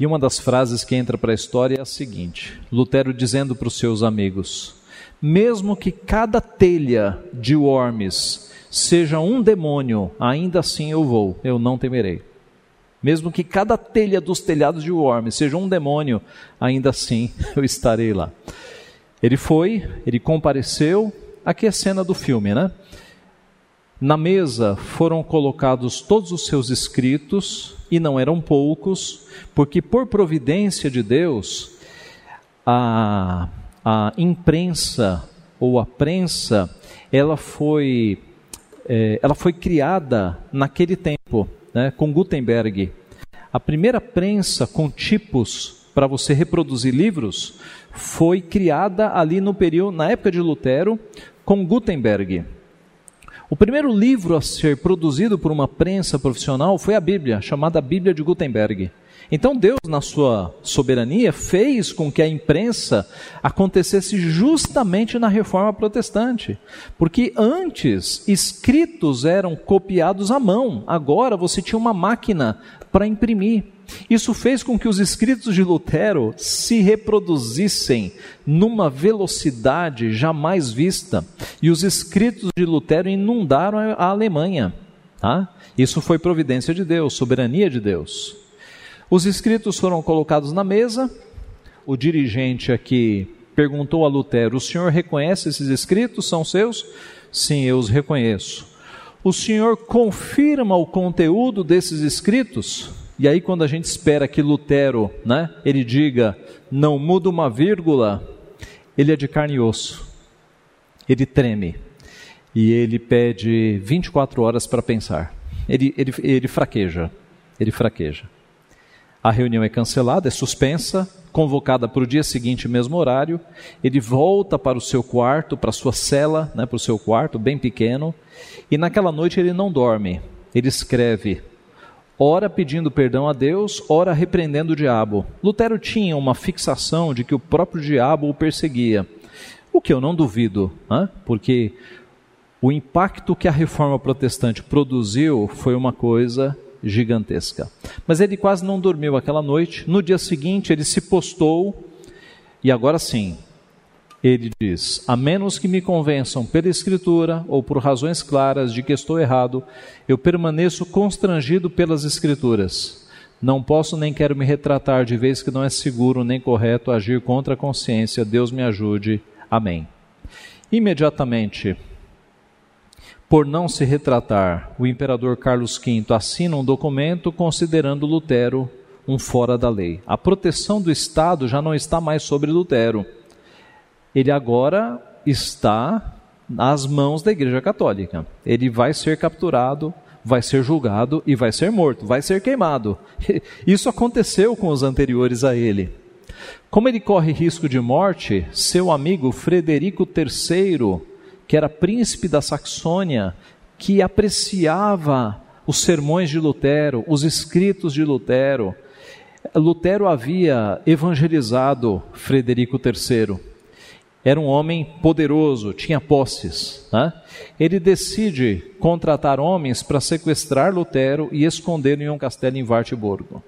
E uma das frases que entra para a história é a seguinte: Lutero dizendo para os seus amigos: mesmo que cada telha de Worms seja um demônio, ainda assim eu vou, eu não temerei. Mesmo que cada telha dos telhados de Worms seja um demônio, ainda assim eu estarei lá. Ele foi, ele compareceu. Aqui é a cena do filme, né? Na mesa foram colocados todos os seus escritos, e não eram poucos, porque por providência de Deus, a a imprensa ou a prensa, ela foi, é, ela foi criada naquele tempo, né, com Gutenberg. A primeira prensa com tipos para você reproduzir livros foi criada ali no período, na época de Lutero, com Gutenberg. O primeiro livro a ser produzido por uma prensa profissional foi a Bíblia, chamada Bíblia de Gutenberg. Então Deus, na sua soberania, fez com que a imprensa acontecesse justamente na reforma protestante. Porque antes escritos eram copiados à mão, agora você tinha uma máquina para imprimir. Isso fez com que os escritos de Lutero se reproduzissem numa velocidade jamais vista. E os escritos de Lutero inundaram a Alemanha. Tá? Isso foi providência de Deus, soberania de Deus. Os escritos foram colocados na mesa. O dirigente aqui perguntou a Lutero: O senhor reconhece esses escritos? São seus? Sim, eu os reconheço. O senhor confirma o conteúdo desses escritos? E aí, quando a gente espera que Lutero, né, ele diga, não muda uma vírgula, ele é de carne e osso. Ele treme. E ele pede 24 horas para pensar. Ele, ele, ele fraqueja. Ele fraqueja. A reunião é cancelada, é suspensa, convocada para o dia seguinte, mesmo horário. Ele volta para o seu quarto, para a sua cela, né, para o seu quarto, bem pequeno. E naquela noite ele não dorme. Ele escreve, ora pedindo perdão a Deus, ora repreendendo o diabo. Lutero tinha uma fixação de que o próprio diabo o perseguia. O que eu não duvido, né? porque o impacto que a reforma protestante produziu foi uma coisa gigantesca. Mas ele quase não dormiu aquela noite. No dia seguinte, ele se postou e agora sim, ele diz: A menos que me convençam pela Escritura ou por razões claras de que estou errado, eu permaneço constrangido pelas Escrituras. Não posso nem quero me retratar de vez que não é seguro nem correto agir contra a consciência. Deus me ajude. Amém. Imediatamente, por não se retratar, o imperador Carlos V assina um documento considerando Lutero um fora da lei. A proteção do Estado já não está mais sobre Lutero. Ele agora está nas mãos da Igreja Católica. Ele vai ser capturado, vai ser julgado e vai ser morto, vai ser queimado. Isso aconteceu com os anteriores a ele. Como ele corre risco de morte, seu amigo Frederico III que era príncipe da Saxônia, que apreciava os sermões de Lutero, os escritos de Lutero. Lutero havia evangelizado Frederico III. Era um homem poderoso, tinha posses. Né? Ele decide contratar homens para sequestrar Lutero e escondê-lo em um castelo em Wartburgo.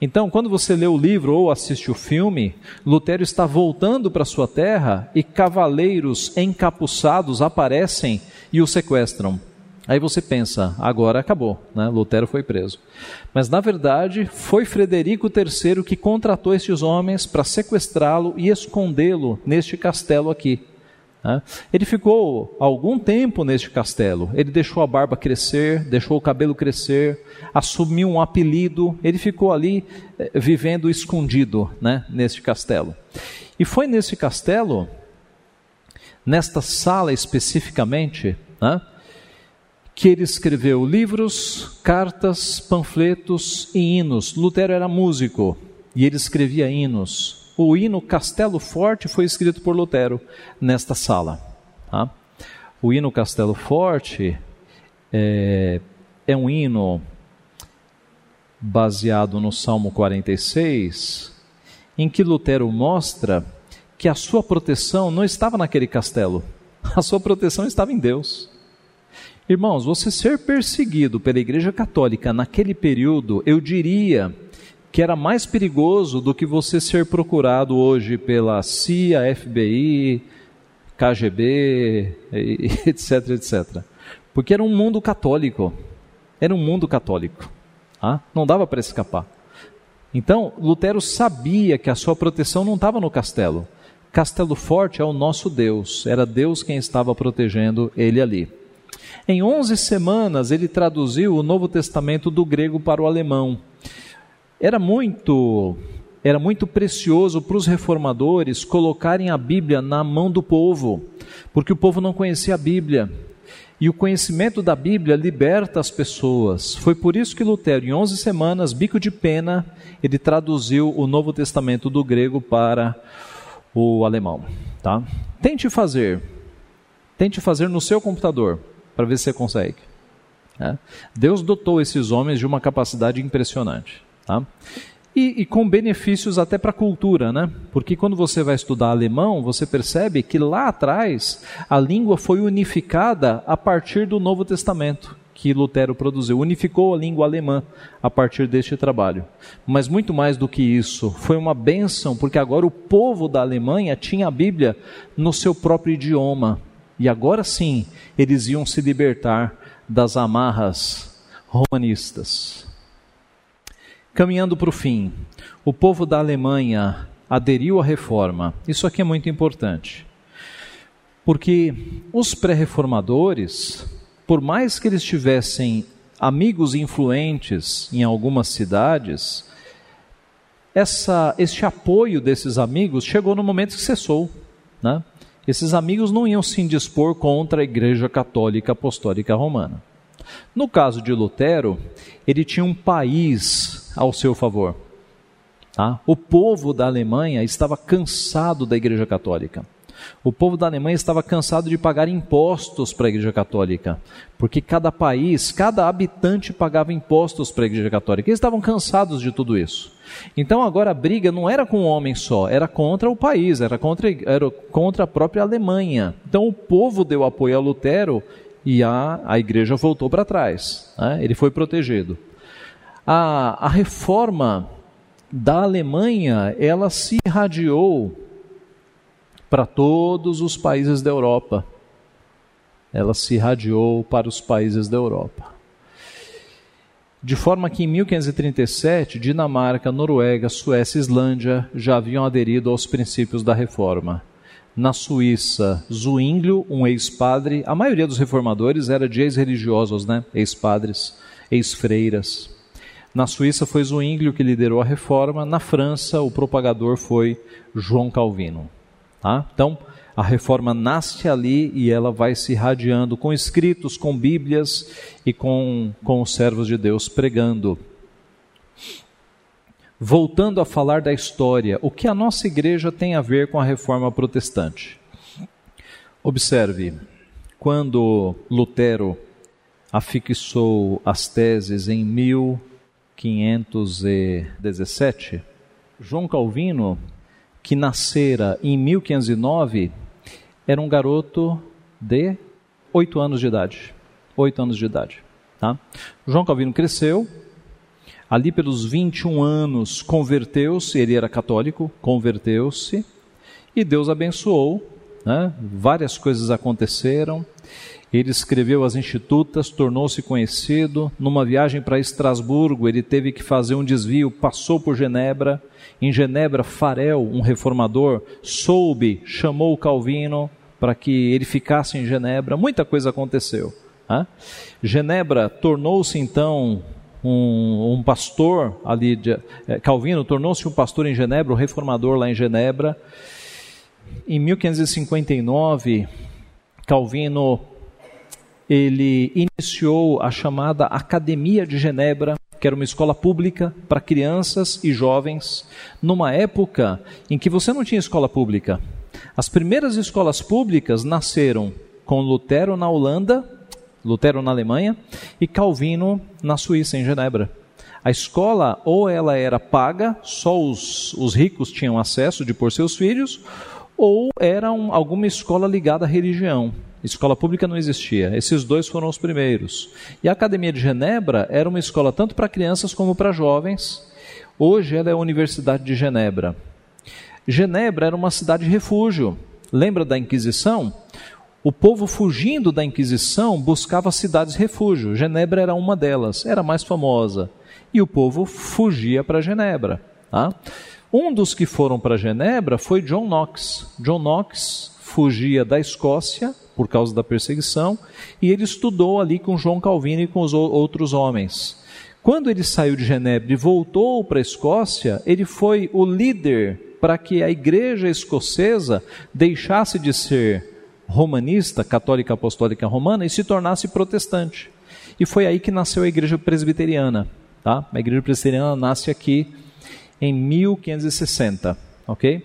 Então, quando você lê o livro ou assiste o filme, Lutero está voltando para sua terra e cavaleiros encapuçados aparecem e o sequestram. Aí você pensa, agora acabou, né? Lutero foi preso. Mas na verdade foi Frederico III que contratou estes homens para sequestrá-lo e escondê-lo neste castelo aqui. Né? Ele ficou algum tempo neste castelo. Ele deixou a barba crescer, deixou o cabelo crescer, assumiu um apelido. Ele ficou ali eh, vivendo escondido né, neste castelo. E foi nesse castelo, nesta sala especificamente, né, que ele escreveu livros, cartas, panfletos e hinos. Lutero era músico e ele escrevia hinos o hino Castelo Forte foi escrito por Lutero nesta sala. Tá? O hino Castelo Forte é, é um hino baseado no Salmo 46, em que Lutero mostra que a sua proteção não estava naquele castelo, a sua proteção estava em Deus. Irmãos, você ser perseguido pela Igreja Católica naquele período, eu diria que era mais perigoso do que você ser procurado hoje pela CIA, FBI, KGB, etc, etc. Porque era um mundo católico. Era um mundo católico. Ah, não dava para escapar. Então, Lutero sabia que a sua proteção não estava no castelo. Castelo Forte é o nosso Deus. Era Deus quem estava protegendo ele ali. Em 11 semanas, ele traduziu o Novo Testamento do grego para o alemão. Era muito era muito precioso para os reformadores colocarem a Bíblia na mão do povo, porque o povo não conhecia a Bíblia. E o conhecimento da Bíblia liberta as pessoas. Foi por isso que Lutero, em 11 semanas, bico de pena, ele traduziu o Novo Testamento do grego para o alemão. Tá? Tente fazer. Tente fazer no seu computador, para ver se você consegue. É. Deus dotou esses homens de uma capacidade impressionante. Tá? E, e, com benefícios até para a cultura, né? Porque quando você vai estudar alemão, você percebe que lá atrás a língua foi unificada a partir do Novo Testamento que Lutero produziu, unificou a língua alemã a partir deste trabalho. Mas muito mais do que isso, foi uma bênção, porque agora o povo da Alemanha tinha a Bíblia no seu próprio idioma. E agora sim, eles iam se libertar das amarras romanistas. Caminhando para o fim, o povo da Alemanha aderiu à reforma. Isso aqui é muito importante. Porque os pré-reformadores, por mais que eles tivessem amigos influentes em algumas cidades, essa, este apoio desses amigos chegou no momento que cessou. Né? Esses amigos não iam se indispor contra a Igreja Católica Apostólica Romana. No caso de Lutero, ele tinha um país ao seu favor. Tá? O povo da Alemanha estava cansado da Igreja Católica. O povo da Alemanha estava cansado de pagar impostos para a Igreja Católica, porque cada país, cada habitante pagava impostos para a Igreja Católica. Eles estavam cansados de tudo isso. Então agora a briga não era com um homem só, era contra o país, era contra, era contra a própria Alemanha. Então o povo deu apoio a Lutero e a, a igreja voltou para trás. Né? Ele foi protegido. A, a reforma da Alemanha, ela se irradiou para todos os países da Europa. Ela se irradiou para os países da Europa. De forma que em 1537, Dinamarca, Noruega, Suécia e Islândia já haviam aderido aos princípios da reforma. Na Suíça, Zwinglio, um ex-padre, a maioria dos reformadores era de ex-religiosos, né? ex-padres, ex-freiras. Na Suíça foi Zwinglio que liderou a reforma, na França o propagador foi João Calvino. Tá? Então, a reforma nasce ali e ela vai se irradiando com escritos, com Bíblias e com, com os servos de Deus pregando. Voltando a falar da história, o que a nossa igreja tem a ver com a reforma protestante? Observe, quando Lutero afixou as teses em 1000 1517, João Calvino, que nascera em 1509, era um garoto de oito anos de idade. Oito anos de idade. Tá? João Calvino cresceu, ali pelos 21 anos converteu-se, ele era católico, converteu-se, e Deus abençoou, né? várias coisas aconteceram, ele escreveu as Institutas, tornou-se conhecido. Numa viagem para Estrasburgo, ele teve que fazer um desvio, passou por Genebra. Em Genebra, Farel, um reformador, soube, chamou Calvino para que ele ficasse em Genebra. Muita coisa aconteceu. Né? Genebra tornou-se então um, um, pastor ali, de, é, Calvino tornou-se um pastor em Genebra, um reformador lá em Genebra. Em 1559, Calvino ele iniciou a chamada Academia de Genebra, que era uma escola pública para crianças e jovens, numa época em que você não tinha escola pública. As primeiras escolas públicas nasceram com Lutero na Holanda, Lutero na Alemanha e Calvino na Suíça, em Genebra. A escola ou ela era paga, só os, os ricos tinham acesso de por seus filhos, ou era um, alguma escola ligada à religião. Escola pública não existia. Esses dois foram os primeiros. E a Academia de Genebra era uma escola tanto para crianças como para jovens. Hoje ela é a Universidade de Genebra. Genebra era uma cidade refúgio. Lembra da Inquisição? O povo fugindo da Inquisição buscava cidades refúgio. Genebra era uma delas, era mais famosa. E o povo fugia para Genebra. Tá? Um dos que foram para Genebra foi John Knox. John Knox fugia da Escócia por causa da perseguição, e ele estudou ali com João Calvino e com os outros homens. Quando ele saiu de Genebra e voltou para a Escócia, ele foi o líder para que a igreja escocesa deixasse de ser romanista, católica apostólica romana, e se tornasse protestante. E foi aí que nasceu a igreja presbiteriana. Tá? A igreja presbiteriana nasce aqui em 1560, ok?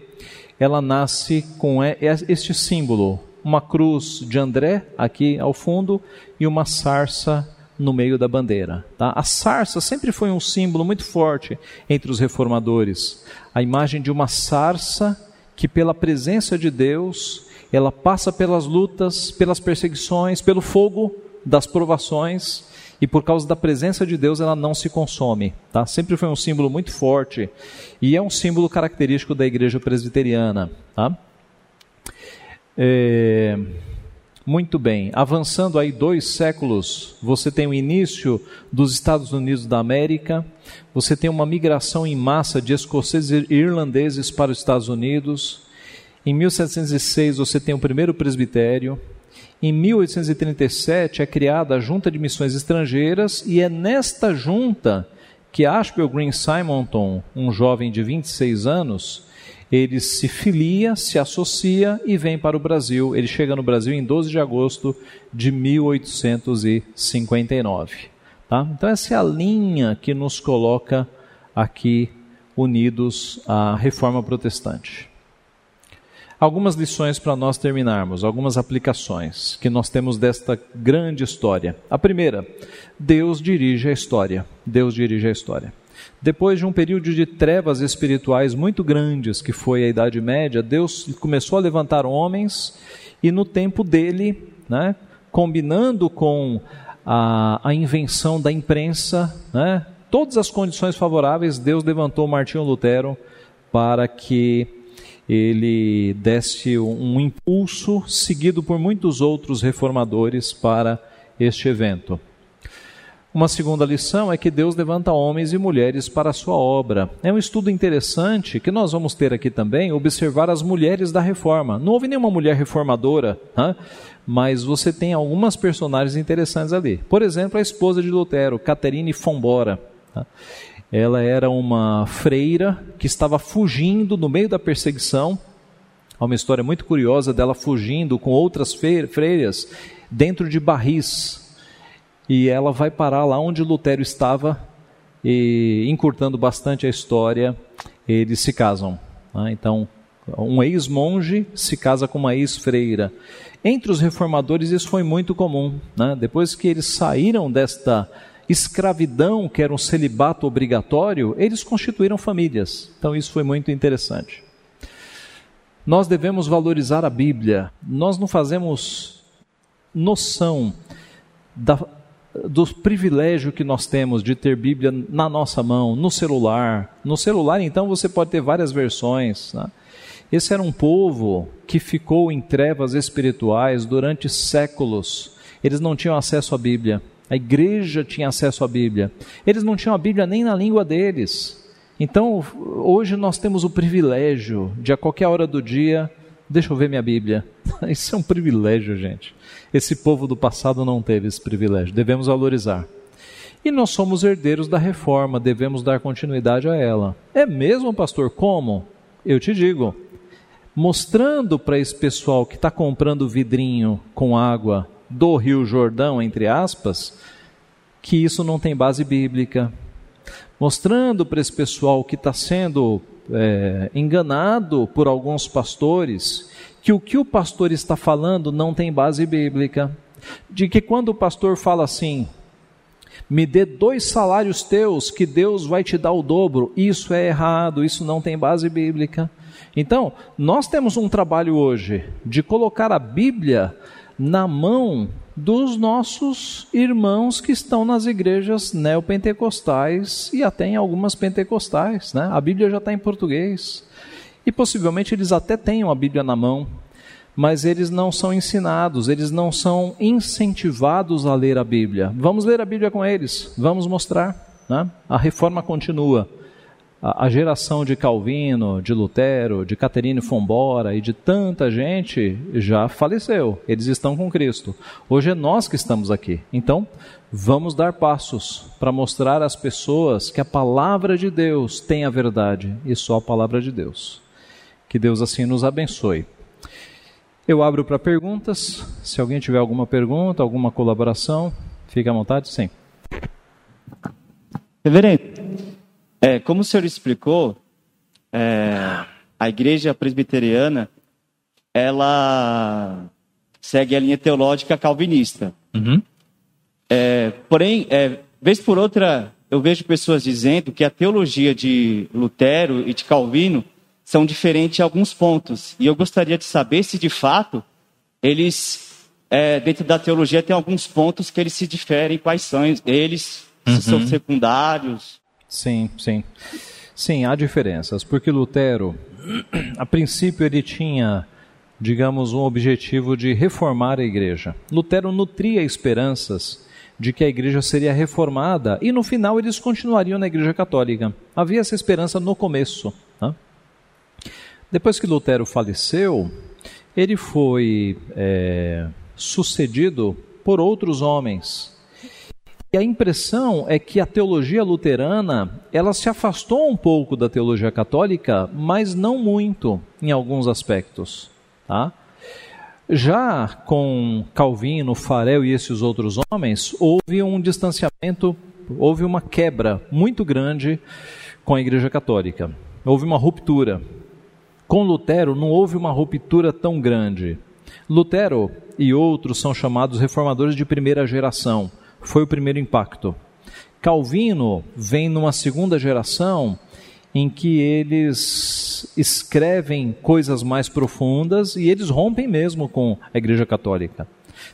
Ela nasce com este símbolo, uma cruz de André aqui ao fundo e uma sarça no meio da bandeira. Tá? A sarça sempre foi um símbolo muito forte entre os reformadores. A imagem de uma sarça que, pela presença de Deus, ela passa pelas lutas, pelas perseguições, pelo fogo das provações e por causa da presença de Deus ela não se consome. Tá? Sempre foi um símbolo muito forte e é um símbolo característico da igreja presbiteriana. Tá? É, muito bem, avançando aí dois séculos, você tem o início dos Estados Unidos da América, você tem uma migração em massa de escoceses e irlandeses para os Estados Unidos. Em 1706 você tem o primeiro presbitério. Em 1837 é criada a Junta de Missões Estrangeiras e é nesta junta que Ashbel Green Simonton, um jovem de 26 anos, ele se filia, se associa e vem para o Brasil. Ele chega no Brasil em 12 de agosto de 1859. Tá? Então, essa é a linha que nos coloca aqui unidos à reforma protestante. Algumas lições para nós terminarmos, algumas aplicações que nós temos desta grande história. A primeira, Deus dirige a história. Deus dirige a história. Depois de um período de trevas espirituais muito grandes, que foi a Idade Média, Deus começou a levantar homens e no tempo dele, né, combinando com a, a invenção da imprensa, né, todas as condições favoráveis, Deus levantou Martinho Lutero para que ele desse um impulso seguido por muitos outros reformadores para este evento. Uma segunda lição é que Deus levanta homens e mulheres para a sua obra. É um estudo interessante que nós vamos ter aqui também, observar as mulheres da reforma. Não houve nenhuma mulher reformadora, mas você tem algumas personagens interessantes ali. Por exemplo, a esposa de Lutero, Caterine Fombora. Ela era uma freira que estava fugindo no meio da perseguição. Há uma história muito curiosa dela fugindo com outras freiras dentro de barris. E ela vai parar lá onde Lutero estava e, encurtando bastante a história, eles se casam. Né? Então, um ex-monge se casa com uma ex-freira. Entre os reformadores isso foi muito comum. Né? Depois que eles saíram desta escravidão, que era um celibato obrigatório, eles constituíram famílias. Então isso foi muito interessante. Nós devemos valorizar a Bíblia. Nós não fazemos noção da, do privilégio que nós temos de ter Bíblia na nossa mão, no celular. No celular, então, você pode ter várias versões. Né? Esse era um povo que ficou em trevas espirituais durante séculos. Eles não tinham acesso à Bíblia. A igreja tinha acesso à Bíblia. Eles não tinham a Bíblia nem na língua deles. Então, hoje nós temos o privilégio de a qualquer hora do dia, deixa eu ver minha Bíblia. Isso é um privilégio, gente. Esse povo do passado não teve esse privilégio. Devemos valorizar. E nós somos herdeiros da reforma, devemos dar continuidade a ela. É mesmo, pastor? Como? Eu te digo. Mostrando para esse pessoal que está comprando vidrinho com água do Rio Jordão, entre aspas, que isso não tem base bíblica. Mostrando para esse pessoal que está sendo é, enganado por alguns pastores que o que o pastor está falando não tem base bíblica. De que quando o pastor fala assim, me dê dois salários teus, que Deus vai te dar o dobro, isso é errado, isso não tem base bíblica. Então, nós temos um trabalho hoje de colocar a Bíblia na mão dos nossos irmãos que estão nas igrejas neopentecostais e até em algumas pentecostais. Né? A Bíblia já está em português. E possivelmente eles até tenham a Bíblia na mão, mas eles não são ensinados, eles não são incentivados a ler a Bíblia. Vamos ler a Bíblia com eles, vamos mostrar. Né? A reforma continua a, geração de Calvino, de Lutero, de Caterine Fombora e de tanta gente já faleceu. Eles estão com Cristo. Hoje é nós que estamos aqui. Então, vamos dar passos para mostrar às pessoas que a palavra de Deus tem a verdade e só a palavra de Deus. Que Deus assim nos abençoe. Eu abro para perguntas. Se alguém tiver alguma pergunta, alguma colaboração, fique à vontade, sim. Reverendo, é, como o senhor explicou, é, a igreja presbiteriana, ela segue a linha teológica calvinista. Uhum. É, porém, é, vez por outra, eu vejo pessoas dizendo que a teologia de Lutero e de Calvino são diferentes em alguns pontos. E eu gostaria de saber se, de fato, eles, é, dentro da teologia, tem alguns pontos que eles se diferem, quais são eles, se uhum. são secundários. Sim, sim. Sim, há diferenças, porque Lutero, a princípio, ele tinha, digamos, um objetivo de reformar a igreja. Lutero nutria esperanças de que a igreja seria reformada e no final eles continuariam na igreja católica. Havia essa esperança no começo. Depois que Lutero faleceu, ele foi é, sucedido por outros homens e a impressão é que a teologia luterana, ela se afastou um pouco da teologia católica, mas não muito em alguns aspectos, tá? Já com Calvino, Farel e esses outros homens, houve um distanciamento, houve uma quebra muito grande com a Igreja Católica. Houve uma ruptura. Com Lutero não houve uma ruptura tão grande. Lutero e outros são chamados reformadores de primeira geração. Foi o primeiro impacto. Calvino vem numa segunda geração em que eles escrevem coisas mais profundas e eles rompem mesmo com a Igreja Católica.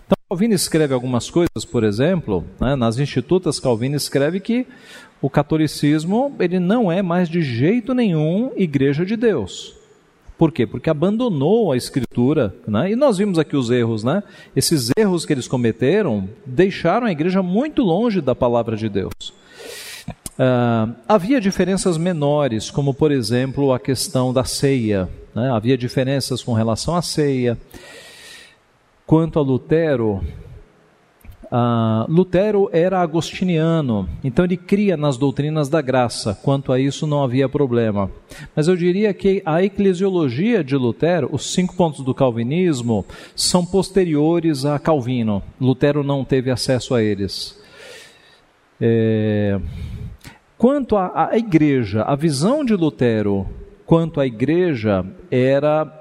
Então, Calvino escreve algumas coisas, por exemplo, né, nas Institutas, Calvino escreve que o catolicismo ele não é mais de jeito nenhum Igreja de Deus. Por quê? Porque abandonou a escritura, né? e nós vimos aqui os erros, né? Esses erros que eles cometeram deixaram a igreja muito longe da palavra de Deus. Uh, havia diferenças menores, como por exemplo a questão da ceia. Né? Havia diferenças com relação à ceia. Quanto a Lutero, uh, Lutero era agostiniano, então ele cria nas doutrinas da graça. Quanto a isso, não havia problema. Mas eu diria que a eclesiologia de Lutero, os cinco pontos do calvinismo, são posteriores a Calvino. Lutero não teve acesso a eles. É Quanto à, à igreja, a visão de Lutero quanto à igreja era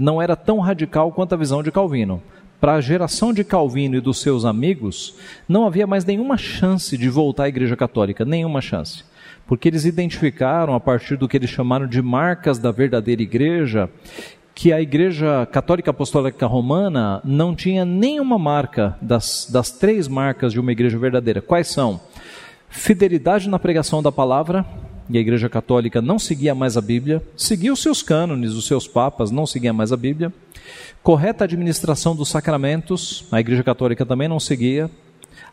não era tão radical quanto a visão de Calvino. Para a geração de Calvino e dos seus amigos, não havia mais nenhuma chance de voltar à Igreja Católica, nenhuma chance. Porque eles identificaram, a partir do que eles chamaram de marcas da verdadeira igreja, que a Igreja Católica Apostólica Romana não tinha nenhuma marca das, das três marcas de uma igreja verdadeira. Quais são? fidelidade na pregação da palavra, e a Igreja Católica não seguia mais a Bíblia, seguia os seus cânones, os seus papas, não seguia mais a Bíblia. Correta administração dos sacramentos, a Igreja Católica também não seguia.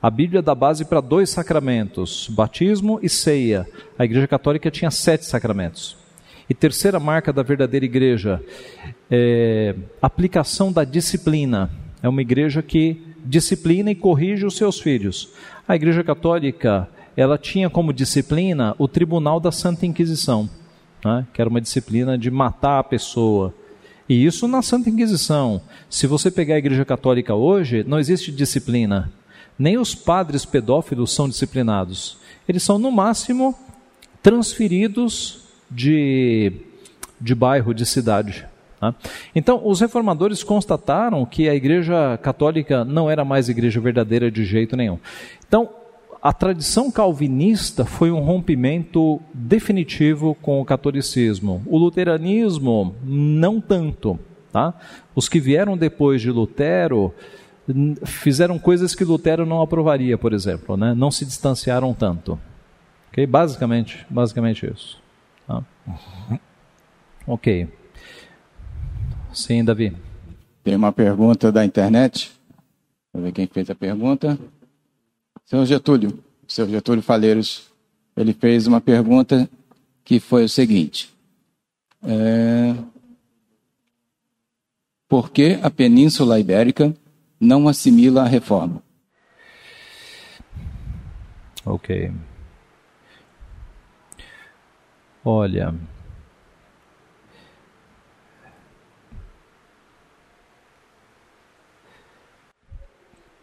A Bíblia dá base para dois sacramentos, batismo e ceia. A Igreja Católica tinha sete sacramentos. E terceira marca da verdadeira igreja, é, aplicação da disciplina. É uma igreja que disciplina e corrige os seus filhos. A Igreja Católica ela tinha como disciplina o Tribunal da Santa Inquisição, né? que era uma disciplina de matar a pessoa. E isso na Santa Inquisição. Se você pegar a Igreja Católica hoje, não existe disciplina. Nem os padres pedófilos são disciplinados. Eles são, no máximo, transferidos de, de bairro, de cidade. Tá? Então, os reformadores constataram que a Igreja Católica não era mais igreja verdadeira de jeito nenhum. Então, a tradição calvinista foi um rompimento definitivo com o catolicismo. O luteranismo, não tanto. Tá? Os que vieram depois de Lutero fizeram coisas que Lutero não aprovaria, por exemplo, né? não se distanciaram tanto. Okay? Basicamente, basicamente isso. Tá? Ok. Sim, Davi. Tem uma pergunta da internet. Vamos ver quem fez a pergunta. Senhor Getúlio, senhor Getúlio Faleiros, ele fez uma pergunta que foi o seguinte: é, Por que a Península Ibérica não assimila a reforma? Ok. Olha,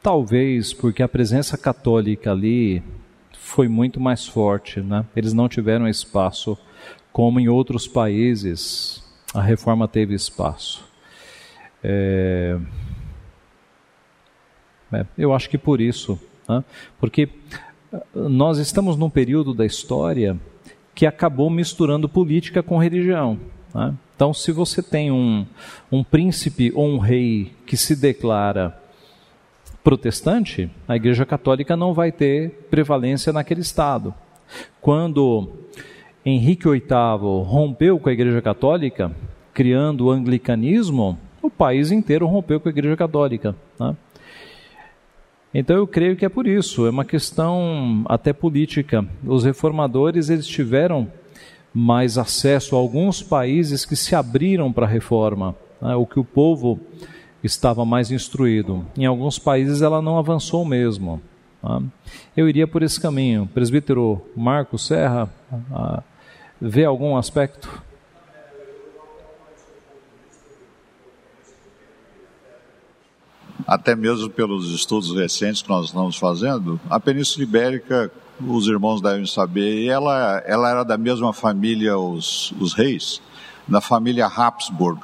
Talvez porque a presença católica ali foi muito mais forte, né? Eles não tiveram espaço como em outros países a reforma teve espaço. É... É, eu acho que por isso, né? porque nós estamos num período da história que acabou misturando política com religião. Né? Então, se você tem um, um príncipe ou um rei que se declara protestante, a Igreja Católica não vai ter prevalência naquele estado. Quando Henrique VIII rompeu com a Igreja Católica, criando o anglicanismo, o país inteiro rompeu com a Igreja Católica. Né? Então eu creio que é por isso, é uma questão até política. Os reformadores eles tiveram mais acesso a alguns países que se abriram para a reforma, né? o que o povo estava mais instruído. Em alguns países ela não avançou mesmo. Tá? Eu iria por esse caminho. Presbítero Marco Serra, ah, vê algum aspecto? Até mesmo pelos estudos recentes que nós estamos fazendo, a Península Ibérica os irmãos devem saber. Ela, ela era da mesma família, os, os reis, da família Habsburg.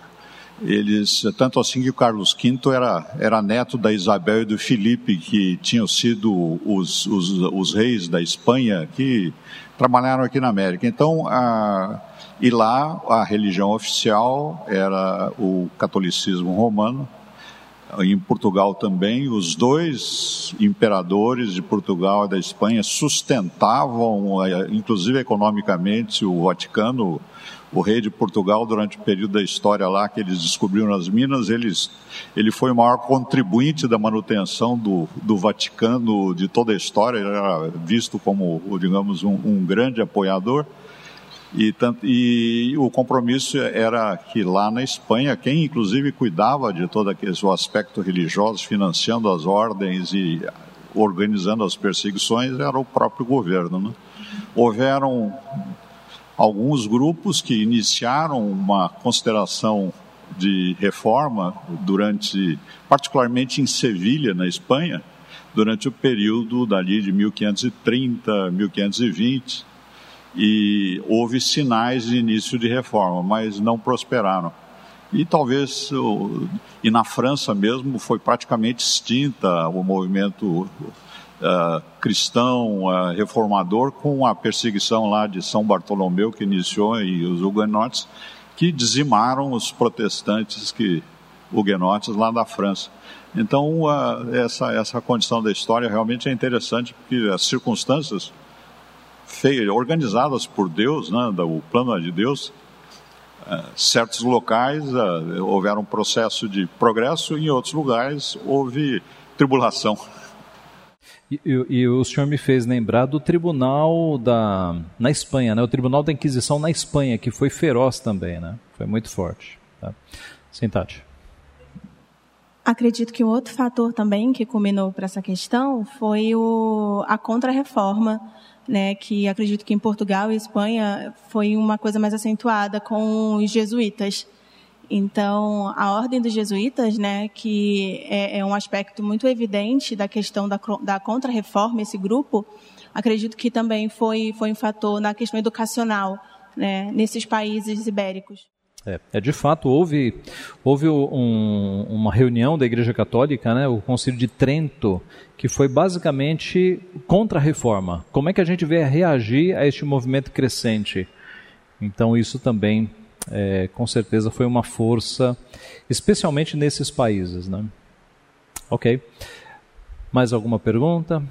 Eles, tanto assim que Carlos V era, era neto da Isabel e do Felipe, que tinham sido os, os, os reis da Espanha que trabalharam aqui na América. Então, a, e lá a religião oficial era o catolicismo romano. Em Portugal também, os dois imperadores de Portugal e da Espanha sustentavam, eh, inclusive economicamente, o Vaticano o rei de Portugal, durante o período da história lá que eles descobriram as minas, eles, ele foi o maior contribuinte da manutenção do, do Vaticano de toda a história, ele era visto como, digamos, um, um grande apoiador. E, tanto, e, o compromisso era que lá na Espanha, quem inclusive cuidava de todo aquele o aspecto religioso, financiando as ordens e organizando as perseguições, era o próprio governo. Né? Houveram alguns grupos que iniciaram uma consideração de reforma durante, particularmente em Sevilha, na Espanha, durante o período dali de 1530, 1520, e houve sinais de início de reforma, mas não prosperaram. E talvez, e na França mesmo, foi praticamente extinta o movimento uh, cristão, uh, reformador, com a perseguição lá de São Bartolomeu, que iniciou, e os huguenotes, que dizimaram os protestantes que huguenotes lá da França. Então, uh, essa, essa condição da história realmente é interessante, porque as circunstâncias feias, organizadas por Deus, né, o plano de Deus, certos locais houveram um processo de progresso, em outros lugares houve tribulação. E, e, o senhor me fez lembrar do tribunal da na Espanha, né? O tribunal da Inquisição na Espanha, que foi feroz também, né? Foi muito forte. Tá? Sim, Tati. Acredito que um outro fator também que culminou para essa questão foi o, a contrarreforma, né? Que acredito que em Portugal e Espanha foi uma coisa mais acentuada com os jesuítas. Então, a ordem dos jesuítas, né, que é, é um aspecto muito evidente da questão da, da contra-reforma, esse grupo, acredito que também foi, foi um fator na questão educacional, né, nesses países ibéricos. É, é, de fato, houve, houve um, uma reunião da Igreja Católica, né, o Concílio de Trento, que foi basicamente contra a reforma. Como é que a gente vai reagir a este movimento crescente? Então, isso também é, com certeza foi uma força, especialmente nesses países. Né? Ok. Mais alguma pergunta?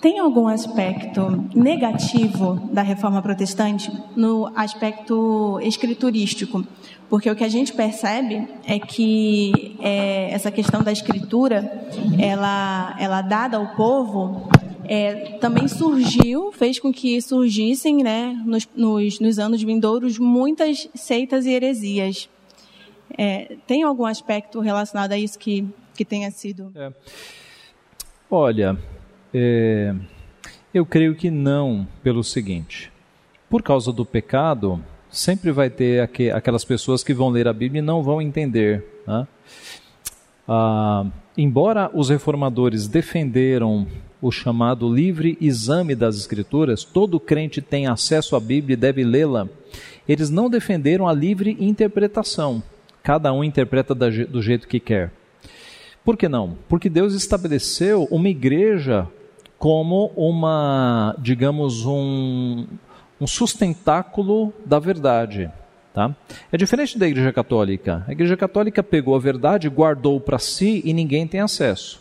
Tem algum aspecto negativo da reforma protestante no aspecto escriturístico? Porque o que a gente percebe é que é, essa questão da escritura, ela, ela dada ao povo, é, também surgiu, fez com que surgissem, né, nos, nos, nos anos vindouros, muitas seitas e heresias. É, tem algum aspecto relacionado a isso que, que tenha sido? É. Olha, é, eu creio que não, pelo seguinte: por causa do pecado, sempre vai ter aqu aquelas pessoas que vão ler a Bíblia e não vão entender. Né? Ah, embora os reformadores defenderam o chamado livre exame das Escrituras, todo crente tem acesso à Bíblia e deve lê-la, eles não defenderam a livre interpretação. Cada um interpreta do jeito que quer. Por que não? Porque Deus estabeleceu uma igreja como uma, digamos, um, um sustentáculo da verdade. Tá? É diferente da Igreja Católica. A Igreja Católica pegou a verdade, guardou para si e ninguém tem acesso.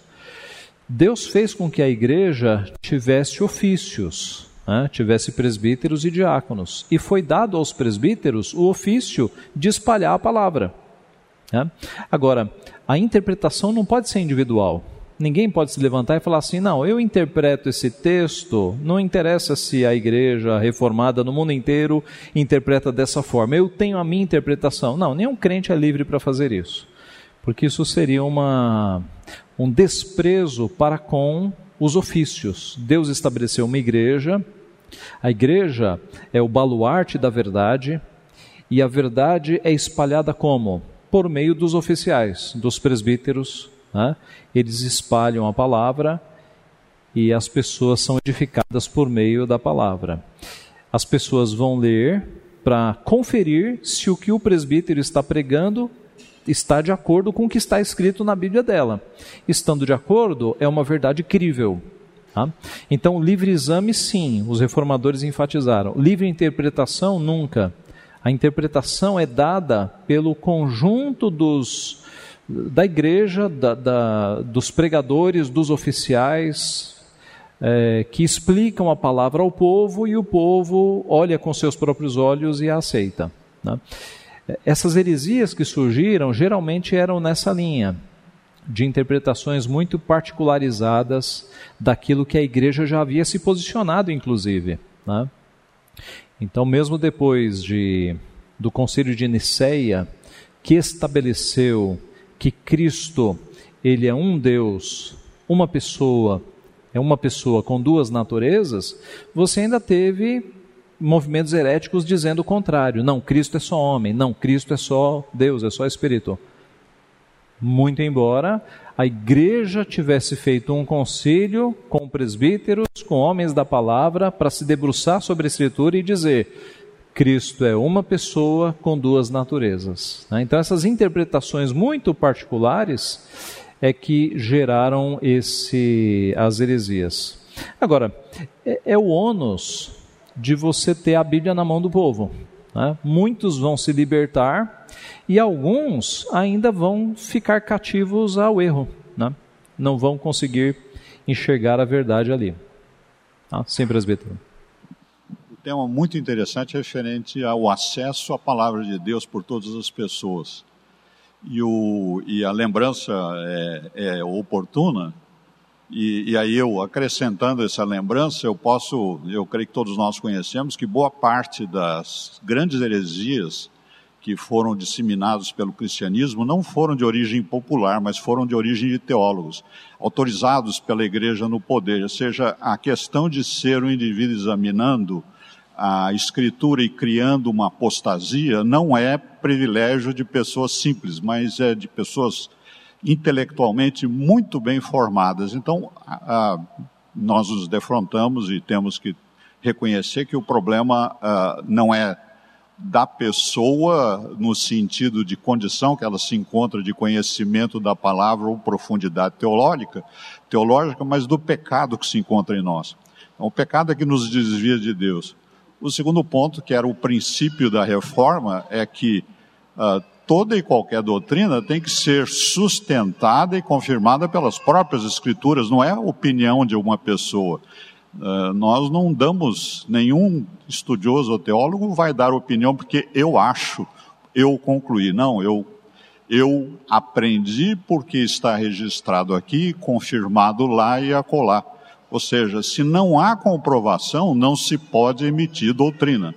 Deus fez com que a igreja tivesse ofícios, né? tivesse presbíteros e diáconos, e foi dado aos presbíteros o ofício de espalhar a palavra. Né? Agora, a interpretação não pode ser individual. Ninguém pode se levantar e falar assim: não, eu interpreto esse texto, não interessa se a igreja reformada no mundo inteiro interpreta dessa forma, eu tenho a minha interpretação. Não, nenhum crente é livre para fazer isso, porque isso seria uma, um desprezo para com os ofícios. Deus estabeleceu uma igreja, a igreja é o baluarte da verdade, e a verdade é espalhada como? Por meio dos oficiais, dos presbíteros. Né? Eles espalham a palavra e as pessoas são edificadas por meio da palavra. As pessoas vão ler para conferir se o que o presbítero está pregando está de acordo com o que está escrito na Bíblia dela. Estando de acordo, é uma verdade crível. Tá? Então, livre exame, sim, os reformadores enfatizaram. Livre interpretação, nunca. A interpretação é dada pelo conjunto dos, da igreja, da, da, dos pregadores, dos oficiais, é, que explicam a palavra ao povo e o povo olha com seus próprios olhos e a aceita. Né? Essas heresias que surgiram geralmente eram nessa linha de interpretações muito particularizadas daquilo que a igreja já havia se posicionado, inclusive. Né? Então, mesmo depois de, do Concílio de Nicéia, que estabeleceu que Cristo ele é um Deus, uma pessoa, é uma pessoa com duas naturezas, você ainda teve movimentos heréticos dizendo o contrário. Não, Cristo é só homem. Não, Cristo é só Deus, é só Espírito. Muito embora a igreja tivesse feito um conselho com presbíteros, com homens da palavra, para se debruçar sobre a Escritura e dizer: Cristo é uma pessoa com duas naturezas. Né? Então, essas interpretações muito particulares é que geraram esse, as heresias. Agora, é, é o ônus de você ter a Bíblia na mão do povo. Né? Muitos vão se libertar e alguns ainda vão ficar cativos ao erro. Né? Não vão conseguir enxergar a verdade ali. Tá? Sim, presbítero. Tema muito interessante referente ao acesso à palavra de Deus por todas as pessoas. E, o, e a lembrança é, é oportuna e, e, aí eu, acrescentando essa lembrança, eu posso, eu creio que todos nós conhecemos, que boa parte das grandes heresias que foram disseminadas pelo cristianismo não foram de origem popular, mas foram de origem de teólogos, autorizados pela igreja no poder. Ou seja, a questão de ser um indivíduo examinando a escritura e criando uma apostasia não é privilégio de pessoas simples, mas é de pessoas intelectualmente muito bem formadas. Então, a, a, nós nos defrontamos e temos que reconhecer que o problema a, não é da pessoa no sentido de condição que ela se encontra de conhecimento da palavra ou profundidade teológica, teológica, mas do pecado que se encontra em nós. Então, o pecado é que nos desvia de Deus. O segundo ponto, que era o princípio da reforma, é que uh, toda e qualquer doutrina tem que ser sustentada e confirmada pelas próprias escrituras, não é a opinião de uma pessoa. Uh, nós não damos, nenhum estudioso ou teólogo vai dar opinião porque eu acho, eu concluí. Não, eu, eu aprendi porque está registrado aqui, confirmado lá e acolá. Ou seja, se não há comprovação, não se pode emitir doutrina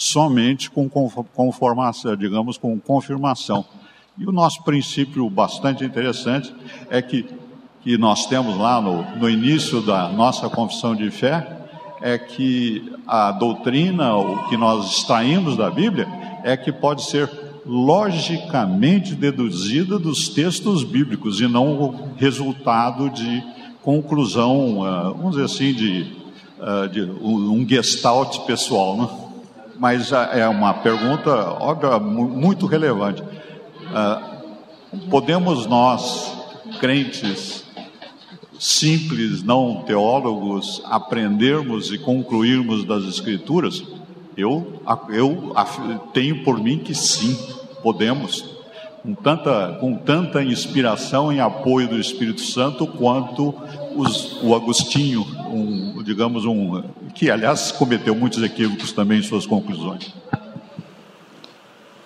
somente com conformação, digamos, com confirmação. E o nosso princípio bastante interessante é que, que nós temos lá no, no início da nossa confissão de fé, é que a doutrina, o que nós extraímos da Bíblia, é que pode ser logicamente deduzida dos textos bíblicos e não o resultado de conclusão, ah, vamos dizer assim, de, ah, de um gestalt pessoal, né? mas é uma pergunta óbvia, muito relevante. Podemos nós, crentes simples, não teólogos, aprendermos e concluirmos das Escrituras? Eu, eu tenho por mim que sim, podemos, com tanta, com tanta inspiração e apoio do Espírito Santo quanto os, o Agostinho, um, digamos, um, que aliás cometeu muitos equívocos também em suas conclusões.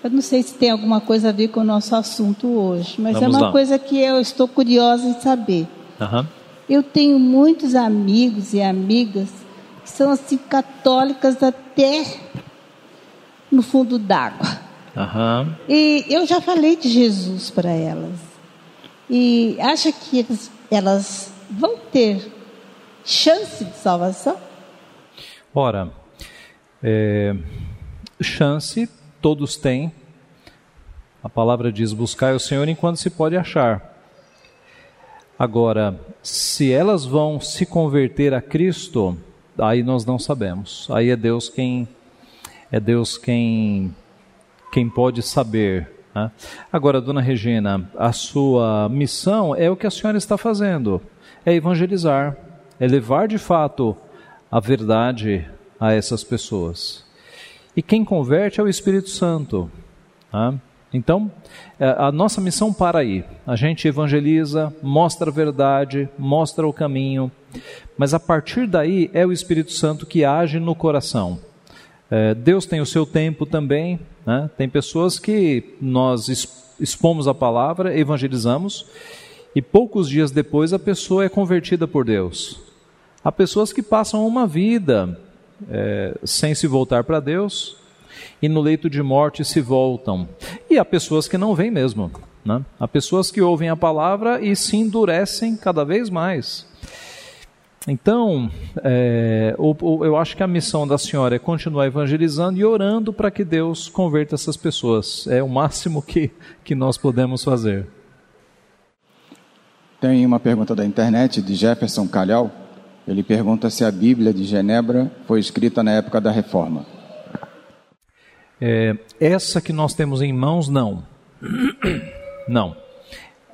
Eu não sei se tem alguma coisa a ver com o nosso assunto hoje, mas Vamos é uma lá. coisa que eu estou curiosa em saber. Uhum. Eu tenho muitos amigos e amigas que são assim católicas até no fundo d'água. Uhum. E eu já falei de Jesus para elas. E acha que elas, elas vão ter chance de salvação? Ora, é, chance todos têm. A palavra diz: buscai o Senhor enquanto se pode achar. Agora, se elas vão se converter a Cristo, aí nós não sabemos. Aí é Deus quem é Deus quem quem pode saber. Né? Agora, dona Regina, a sua missão é o que a senhora está fazendo: é evangelizar, é levar de fato a verdade a essas pessoas. E quem converte é o Espírito Santo. Tá? Então, é, a nossa missão para aí. A gente evangeliza, mostra a verdade, mostra o caminho, mas a partir daí é o Espírito Santo que age no coração. É, Deus tem o seu tempo também. Né? Tem pessoas que nós expomos a palavra, evangelizamos, e poucos dias depois a pessoa é convertida por Deus. Há pessoas que passam uma vida é, sem se voltar para Deus, e no leito de morte se voltam. E há pessoas que não vêm mesmo. Né? Há pessoas que ouvem a palavra e se endurecem cada vez mais. Então, é, eu acho que a missão da senhora é continuar evangelizando e orando para que Deus converta essas pessoas. É o máximo que, que nós podemos fazer. Tem uma pergunta da internet de Jefferson Calhau. Ele pergunta se a Bíblia de Genebra foi escrita na época da Reforma. É, essa que nós temos em mãos, não. Não.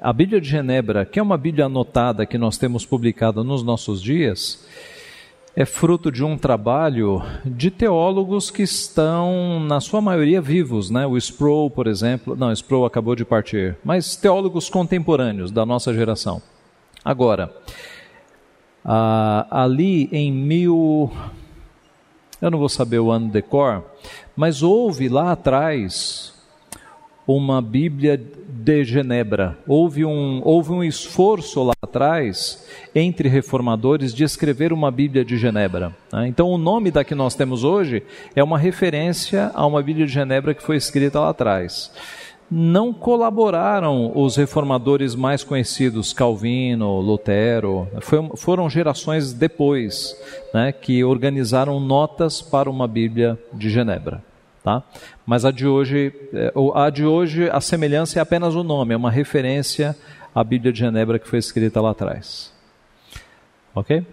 A Bíblia de Genebra, que é uma Bíblia anotada que nós temos publicada nos nossos dias, é fruto de um trabalho de teólogos que estão, na sua maioria, vivos. Né? O Sproul, por exemplo, não, Sproul acabou de partir, mas teólogos contemporâneos da nossa geração. Agora, ali em mil eu não vou saber o ano de cor, mas houve lá atrás uma Bíblia de Genebra. Houve um, houve um esforço lá atrás entre reformadores de escrever uma Bíblia de Genebra. Né? Então, o nome da que nós temos hoje é uma referência a uma Bíblia de Genebra que foi escrita lá atrás não colaboraram os reformadores mais conhecidos, Calvino, Lutero, foi, foram gerações depois né, que organizaram notas para uma Bíblia de Genebra. Tá? Mas a de hoje, é, a de hoje, a semelhança é apenas o nome, é uma referência à Bíblia de Genebra que foi escrita lá atrás. Ok?